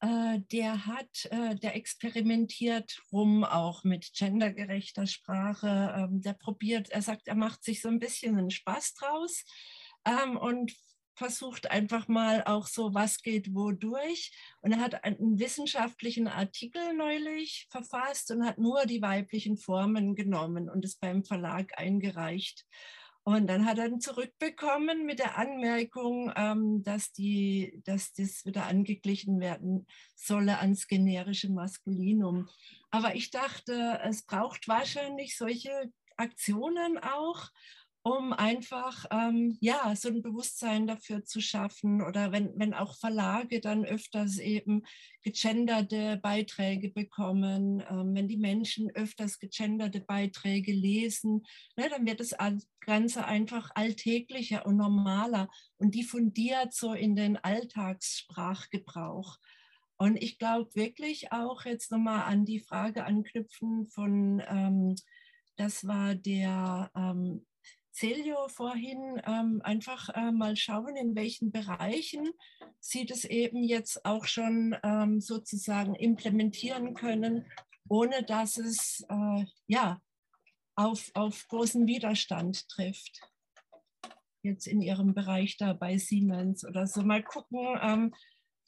äh, der hat, äh, der experimentiert rum auch mit gendergerechter Sprache. Ähm, der probiert, er sagt, er macht sich so ein bisschen einen Spaß draus ähm, und versucht einfach mal auch so, was geht wo durch. Und er hat einen wissenschaftlichen Artikel neulich verfasst und hat nur die weiblichen Formen genommen und es beim Verlag eingereicht. Und dann hat er ihn zurückbekommen mit der Anmerkung, ähm, dass, die, dass das wieder angeglichen werden solle ans generische Maskulinum. Aber ich dachte, es braucht wahrscheinlich solche Aktionen auch, um einfach ähm, ja so ein Bewusstsein dafür zu schaffen oder wenn, wenn auch Verlage dann öfters eben gegenderte Beiträge bekommen, ähm, wenn die Menschen öfters gegenderte Beiträge lesen, ne, dann wird das Ganze einfach alltäglicher und normaler und diffundiert so in den Alltagssprachgebrauch. Und ich glaube wirklich auch jetzt nochmal an die Frage anknüpfen von, ähm, das war der ähm, Celio vorhin, ähm, einfach äh, mal schauen, in welchen Bereichen Sie das eben jetzt auch schon ähm, sozusagen implementieren können, ohne dass es äh, ja, auf, auf großen Widerstand trifft. Jetzt in Ihrem Bereich da bei Siemens oder so. Mal gucken, ähm,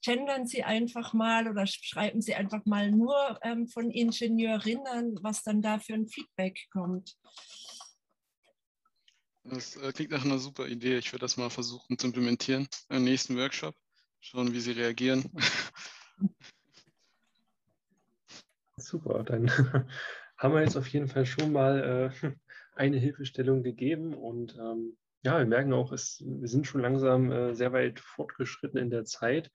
gendern Sie einfach mal oder schreiben Sie einfach mal nur ähm, von Ingenieurinnen, was dann da für ein Feedback kommt. Das äh, klingt nach einer super Idee. Ich werde das mal versuchen zu implementieren im nächsten Workshop. Schauen, wie Sie reagieren. Super, dann haben wir jetzt auf jeden Fall schon mal äh, eine Hilfestellung gegeben und ähm, ja, wir merken auch, es, wir sind schon langsam äh, sehr weit fortgeschritten in der Zeit.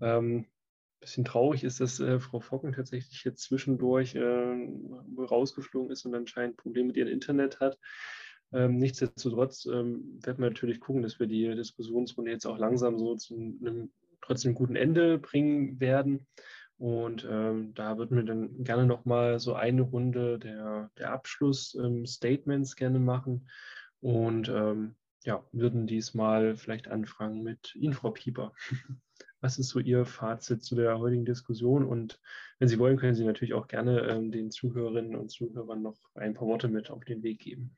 Ähm, bisschen traurig ist, dass äh, Frau Focken tatsächlich jetzt zwischendurch äh, rausgeflogen ist und anscheinend Probleme mit ihrem Internet hat. Ähm, nichtsdestotrotz ähm, werden wir natürlich gucken, dass wir die Diskussionsrunde jetzt auch langsam so zu einem trotzdem guten Ende bringen werden. Und ähm, da würden wir dann gerne nochmal so eine Runde der, der Abschluss-Statements ähm, gerne machen. Und ähm, ja, würden diesmal vielleicht anfangen mit Ihnen, Frau Pieper. Was ist so Ihr Fazit zu der heutigen Diskussion? Und wenn Sie wollen, können Sie natürlich auch gerne ähm, den Zuhörerinnen und Zuhörern noch ein paar Worte mit auf den Weg geben.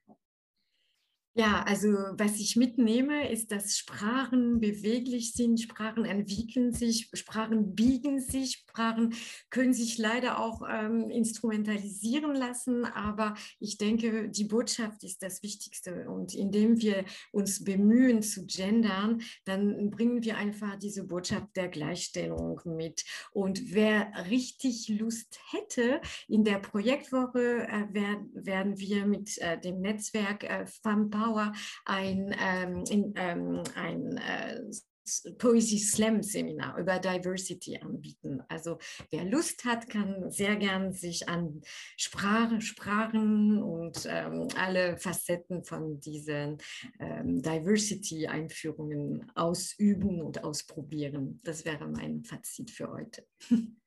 Ja, also was ich mitnehme, ist, dass Sprachen beweglich sind, Sprachen entwickeln sich, Sprachen biegen sich, Sprachen können sich leider auch ähm, instrumentalisieren lassen, aber ich denke, die Botschaft ist das Wichtigste und indem wir uns bemühen zu gendern, dann bringen wir einfach diese Botschaft der Gleichstellung mit. Und wer richtig Lust hätte, in der Projektwoche äh, werden, wir mit äh, dem Netzwerk äh, FAMPA Power ein, ähm, in, ähm, ein äh, Poesie Slam Seminar über Diversity anbieten. Also wer Lust hat, kann sehr gern sich an Sprache, Sprachen und ähm, alle Facetten von diesen ähm, Diversity-Einführungen ausüben und ausprobieren. Das wäre mein Fazit für heute.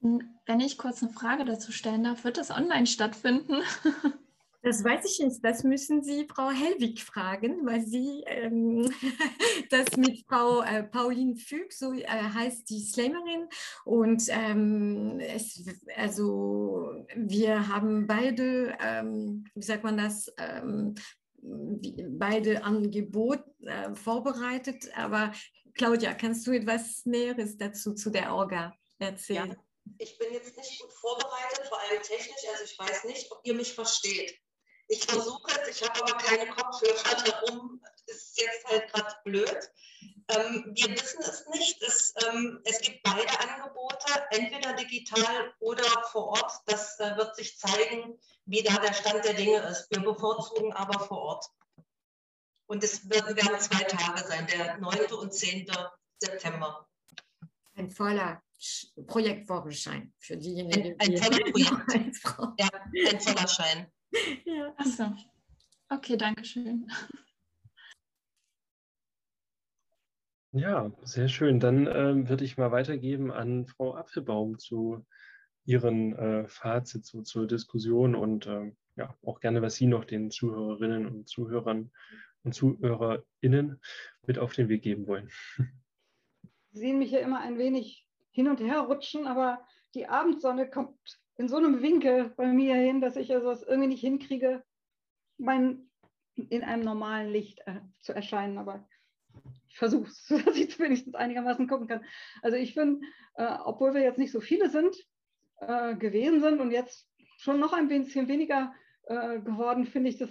Wenn ich kurz eine Frage dazu stellen darf, wird das online stattfinden? Das weiß ich nicht. Das müssen Sie Frau Hellwig fragen, weil sie ähm, das mit Frau äh, Pauline Füg, so äh, heißt die Slammerin. Und ähm, es, also wir haben beide, ähm, wie sagt man das, ähm, beide Angebote äh, vorbereitet. Aber Claudia, kannst du etwas Näheres dazu zu der Orga erzählen? Ja. Ich bin jetzt nicht gut vorbereitet, vor allem technisch, also ich weiß nicht, ob ihr mich versteht. Ich versuche es, ich habe aber keine Kopfhörer darum, ist jetzt halt gerade blöd. Ähm, wir wissen es nicht. Es, ähm, es, gibt beide Angebote, entweder digital oder vor Ort. Das äh, wird sich zeigen, wie da der Stand der Dinge ist. Wir bevorzugen aber vor Ort. Und es werden, werden zwei Tage sein, der 9. und 10. September. Ein voller Projektwochenschein für diejenigen, ein, ein voller Projekt. ja, ein voller Schein. Ja. Achso. Okay, danke schön. Ja, sehr schön. Dann ähm, würde ich mal weitergeben an Frau Apfelbaum zu Ihren äh, Fazit zu, zur Diskussion und äh, ja, auch gerne, was Sie noch den Zuhörerinnen und Zuhörern und ZuhörerInnen mit auf den Weg geben wollen. Sie sehen mich ja immer ein wenig hin und her rutschen, aber die Abendsonne kommt in so einem Winkel bei mir hin, dass ich also es irgendwie nicht hinkriege, mein, in einem normalen Licht äh, zu erscheinen. Aber ich versuche es, dass ich wenigstens einigermaßen gucken kann. Also ich finde, äh, obwohl wir jetzt nicht so viele sind, äh, gewesen sind und jetzt schon noch ein bisschen weniger äh, geworden, finde ich das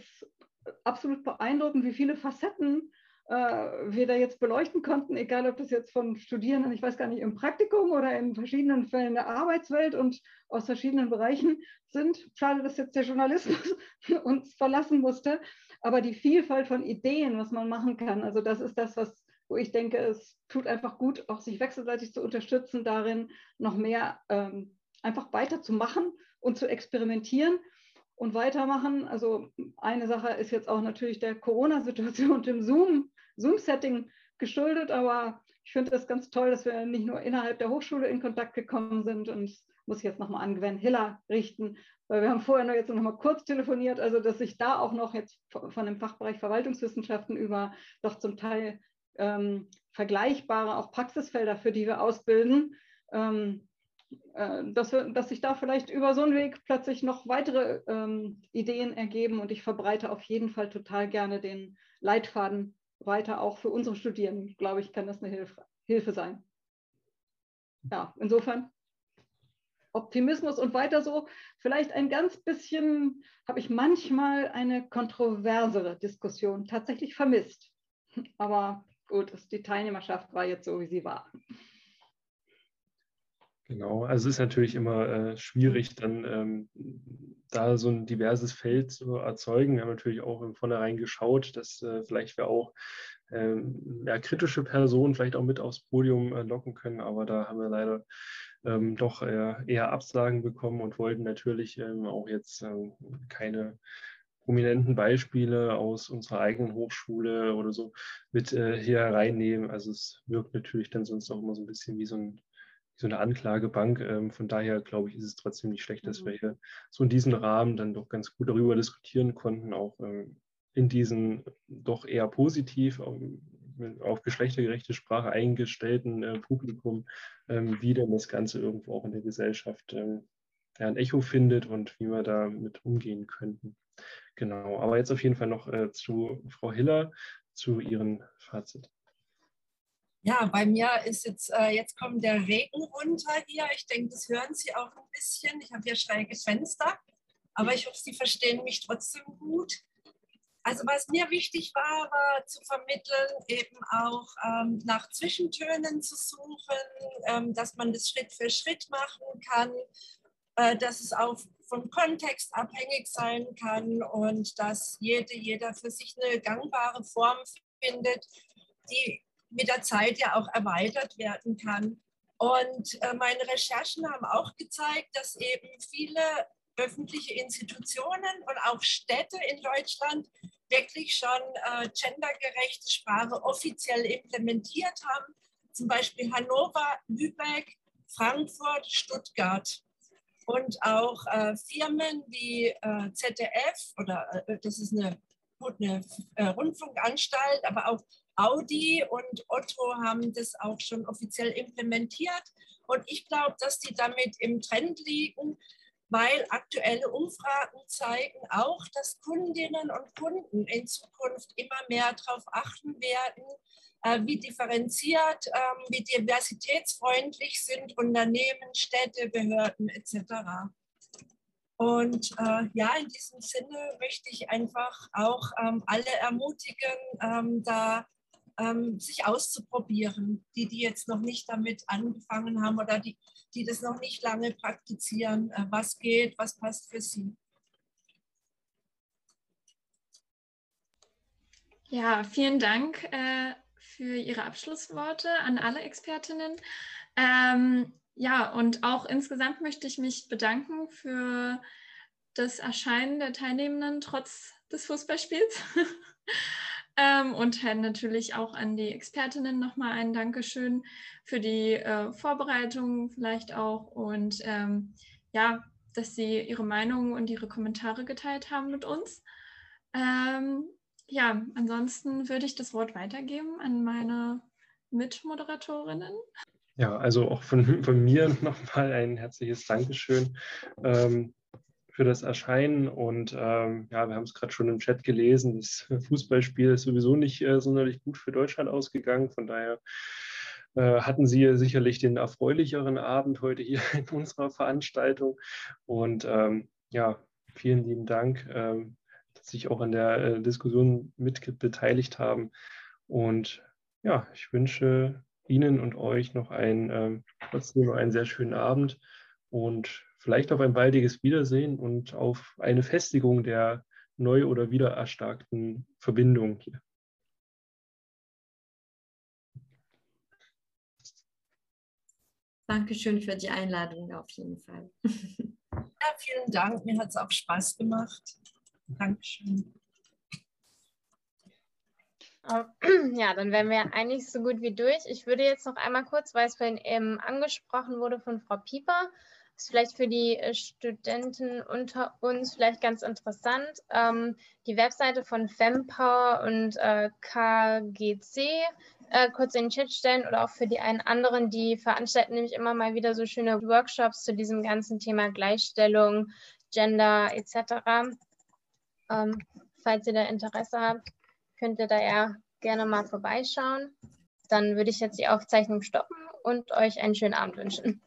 absolut beeindruckend, wie viele Facetten wir da jetzt beleuchten konnten, egal ob das jetzt von Studierenden, ich weiß gar nicht, im Praktikum oder in verschiedenen Fällen der Arbeitswelt und aus verschiedenen Bereichen sind. Schade, dass jetzt der Journalismus uns verlassen musste, aber die Vielfalt von Ideen, was man machen kann, also das ist das, was wo ich denke, es tut einfach gut, auch sich wechselseitig zu unterstützen, darin noch mehr ähm, einfach weiterzumachen und zu experimentieren und weitermachen. Also eine Sache ist jetzt auch natürlich der Corona-Situation und dem Zoom Zoom-Setting geschuldet, aber ich finde es ganz toll, dass wir nicht nur innerhalb der Hochschule in Kontakt gekommen sind und muss ich jetzt nochmal an Gwen Hiller richten, weil wir haben vorher noch jetzt noch mal kurz telefoniert, also dass sich da auch noch jetzt von dem Fachbereich Verwaltungswissenschaften über doch zum Teil ähm, vergleichbare auch Praxisfelder, für die wir ausbilden, ähm, äh, dass, wir, dass sich da vielleicht über so einen Weg plötzlich noch weitere ähm, Ideen ergeben und ich verbreite auf jeden Fall total gerne den Leitfaden weiter auch für unsere Studierenden, glaube ich, kann das eine Hilfe, Hilfe sein. Ja, insofern Optimismus und weiter so. Vielleicht ein ganz bisschen habe ich manchmal eine kontroversere Diskussion tatsächlich vermisst. Aber gut, die Teilnehmerschaft war jetzt so, wie sie war. Genau, also es ist natürlich immer äh, schwierig, dann ähm, da so ein diverses Feld zu erzeugen. Wir haben natürlich auch im Vornherein geschaut, dass äh, vielleicht wir auch ähm, ja, kritische Personen vielleicht auch mit aufs Podium äh, locken können, aber da haben wir leider ähm, doch eher, Absagen bekommen und wollten natürlich ähm, auch jetzt ähm, keine prominenten Beispiele aus unserer eigenen Hochschule oder so mit äh, hier reinnehmen. Also es wirkt natürlich dann sonst auch immer so ein bisschen wie so, ein, so eine Anklagebank. Ähm, von daher glaube ich, ist es trotzdem nicht schlecht, dass mhm. wir hier so in diesem Rahmen dann doch ganz gut darüber diskutieren konnten, auch ähm, in diesen doch eher positiv auf geschlechtergerechte Sprache eingestellten äh, Publikum, ähm, wie denn das Ganze irgendwo auch in der Gesellschaft ähm, ein Echo findet und wie wir damit umgehen könnten. Genau, aber jetzt auf jeden Fall noch äh, zu Frau Hiller, zu Ihrem Fazit. Ja, bei mir ist jetzt, äh, jetzt kommt der Regen runter hier. Ich denke, das hören Sie auch ein bisschen. Ich habe hier schräge Fenster, aber ich hoffe, Sie verstehen mich trotzdem gut. Also was mir wichtig war, war zu vermitteln, eben auch ähm, nach Zwischentönen zu suchen, ähm, dass man das Schritt für Schritt machen kann, äh, dass es auch vom Kontext abhängig sein kann und dass jede, jeder für sich eine gangbare Form findet, die mit der Zeit ja auch erweitert werden kann. Und äh, meine Recherchen haben auch gezeigt, dass eben viele öffentliche Institutionen und auch Städte in Deutschland wirklich schon äh, gendergerechte Sprache offiziell implementiert haben. Zum Beispiel Hannover, Lübeck, Frankfurt, Stuttgart und auch äh, Firmen wie äh, ZDF oder äh, das ist eine, eine äh, Rundfunkanstalt, aber auch Audi und Otto haben das auch schon offiziell implementiert. Und ich glaube, dass die damit im Trend liegen, weil aktuelle Umfragen zeigen auch, dass Kundinnen und Kunden in Zukunft immer mehr darauf achten werden, äh, wie differenziert, ähm, wie diversitätsfreundlich sind Unternehmen, Städte, Behörden etc. Und äh, ja, in diesem Sinne möchte ich einfach auch ähm, alle ermutigen, ähm, da ähm, sich auszuprobieren, die, die jetzt noch nicht damit angefangen haben oder die, die das noch nicht lange praktizieren, äh, was geht, was passt für sie. Ja, vielen Dank äh, für Ihre Abschlussworte an alle Expertinnen. Ähm, ja, und auch insgesamt möchte ich mich bedanken für das Erscheinen der Teilnehmenden trotz des Fußballspiels. ähm, und natürlich auch an die Expertinnen nochmal ein Dankeschön für die äh, Vorbereitung vielleicht auch und ähm, ja, dass sie ihre Meinungen und ihre Kommentare geteilt haben mit uns. Ähm, ja, ansonsten würde ich das Wort weitergeben an meine Mitmoderatorinnen. Ja, also auch von, von mir nochmal ein herzliches Dankeschön ähm, für das Erscheinen. Und ähm, ja, wir haben es gerade schon im Chat gelesen, das Fußballspiel ist sowieso nicht äh, sonderlich gut für Deutschland ausgegangen. Von daher äh, hatten Sie sicherlich den erfreulicheren Abend heute hier in unserer Veranstaltung. Und ähm, ja, vielen lieben Dank. Ähm, sich auch an der äh, Diskussion mit beteiligt haben. Und ja, ich wünsche Ihnen und euch noch einen, äh, trotzdem einen sehr schönen Abend und vielleicht auf ein baldiges Wiedersehen und auf eine Festigung der neu oder wieder erstarkten Verbindung hier. Dankeschön für die Einladung auf jeden Fall. Ja, vielen Dank. Mir hat es auch Spaß gemacht. Dankeschön. Ja, dann wären wir eigentlich so gut wie durch. Ich würde jetzt noch einmal kurz, weil es vorhin eben angesprochen wurde von Frau Pieper, ist vielleicht für die äh, Studenten unter uns vielleicht ganz interessant. Ähm, die Webseite von FemPower und äh, KGC äh, kurz in den Chat stellen oder auch für die einen anderen, die veranstalten nämlich immer mal wieder so schöne Workshops zu diesem ganzen Thema Gleichstellung, Gender etc. Ähm, falls ihr da Interesse habt, könnt ihr da ja gerne mal vorbeischauen. Dann würde ich jetzt die Aufzeichnung stoppen und euch einen schönen Abend wünschen.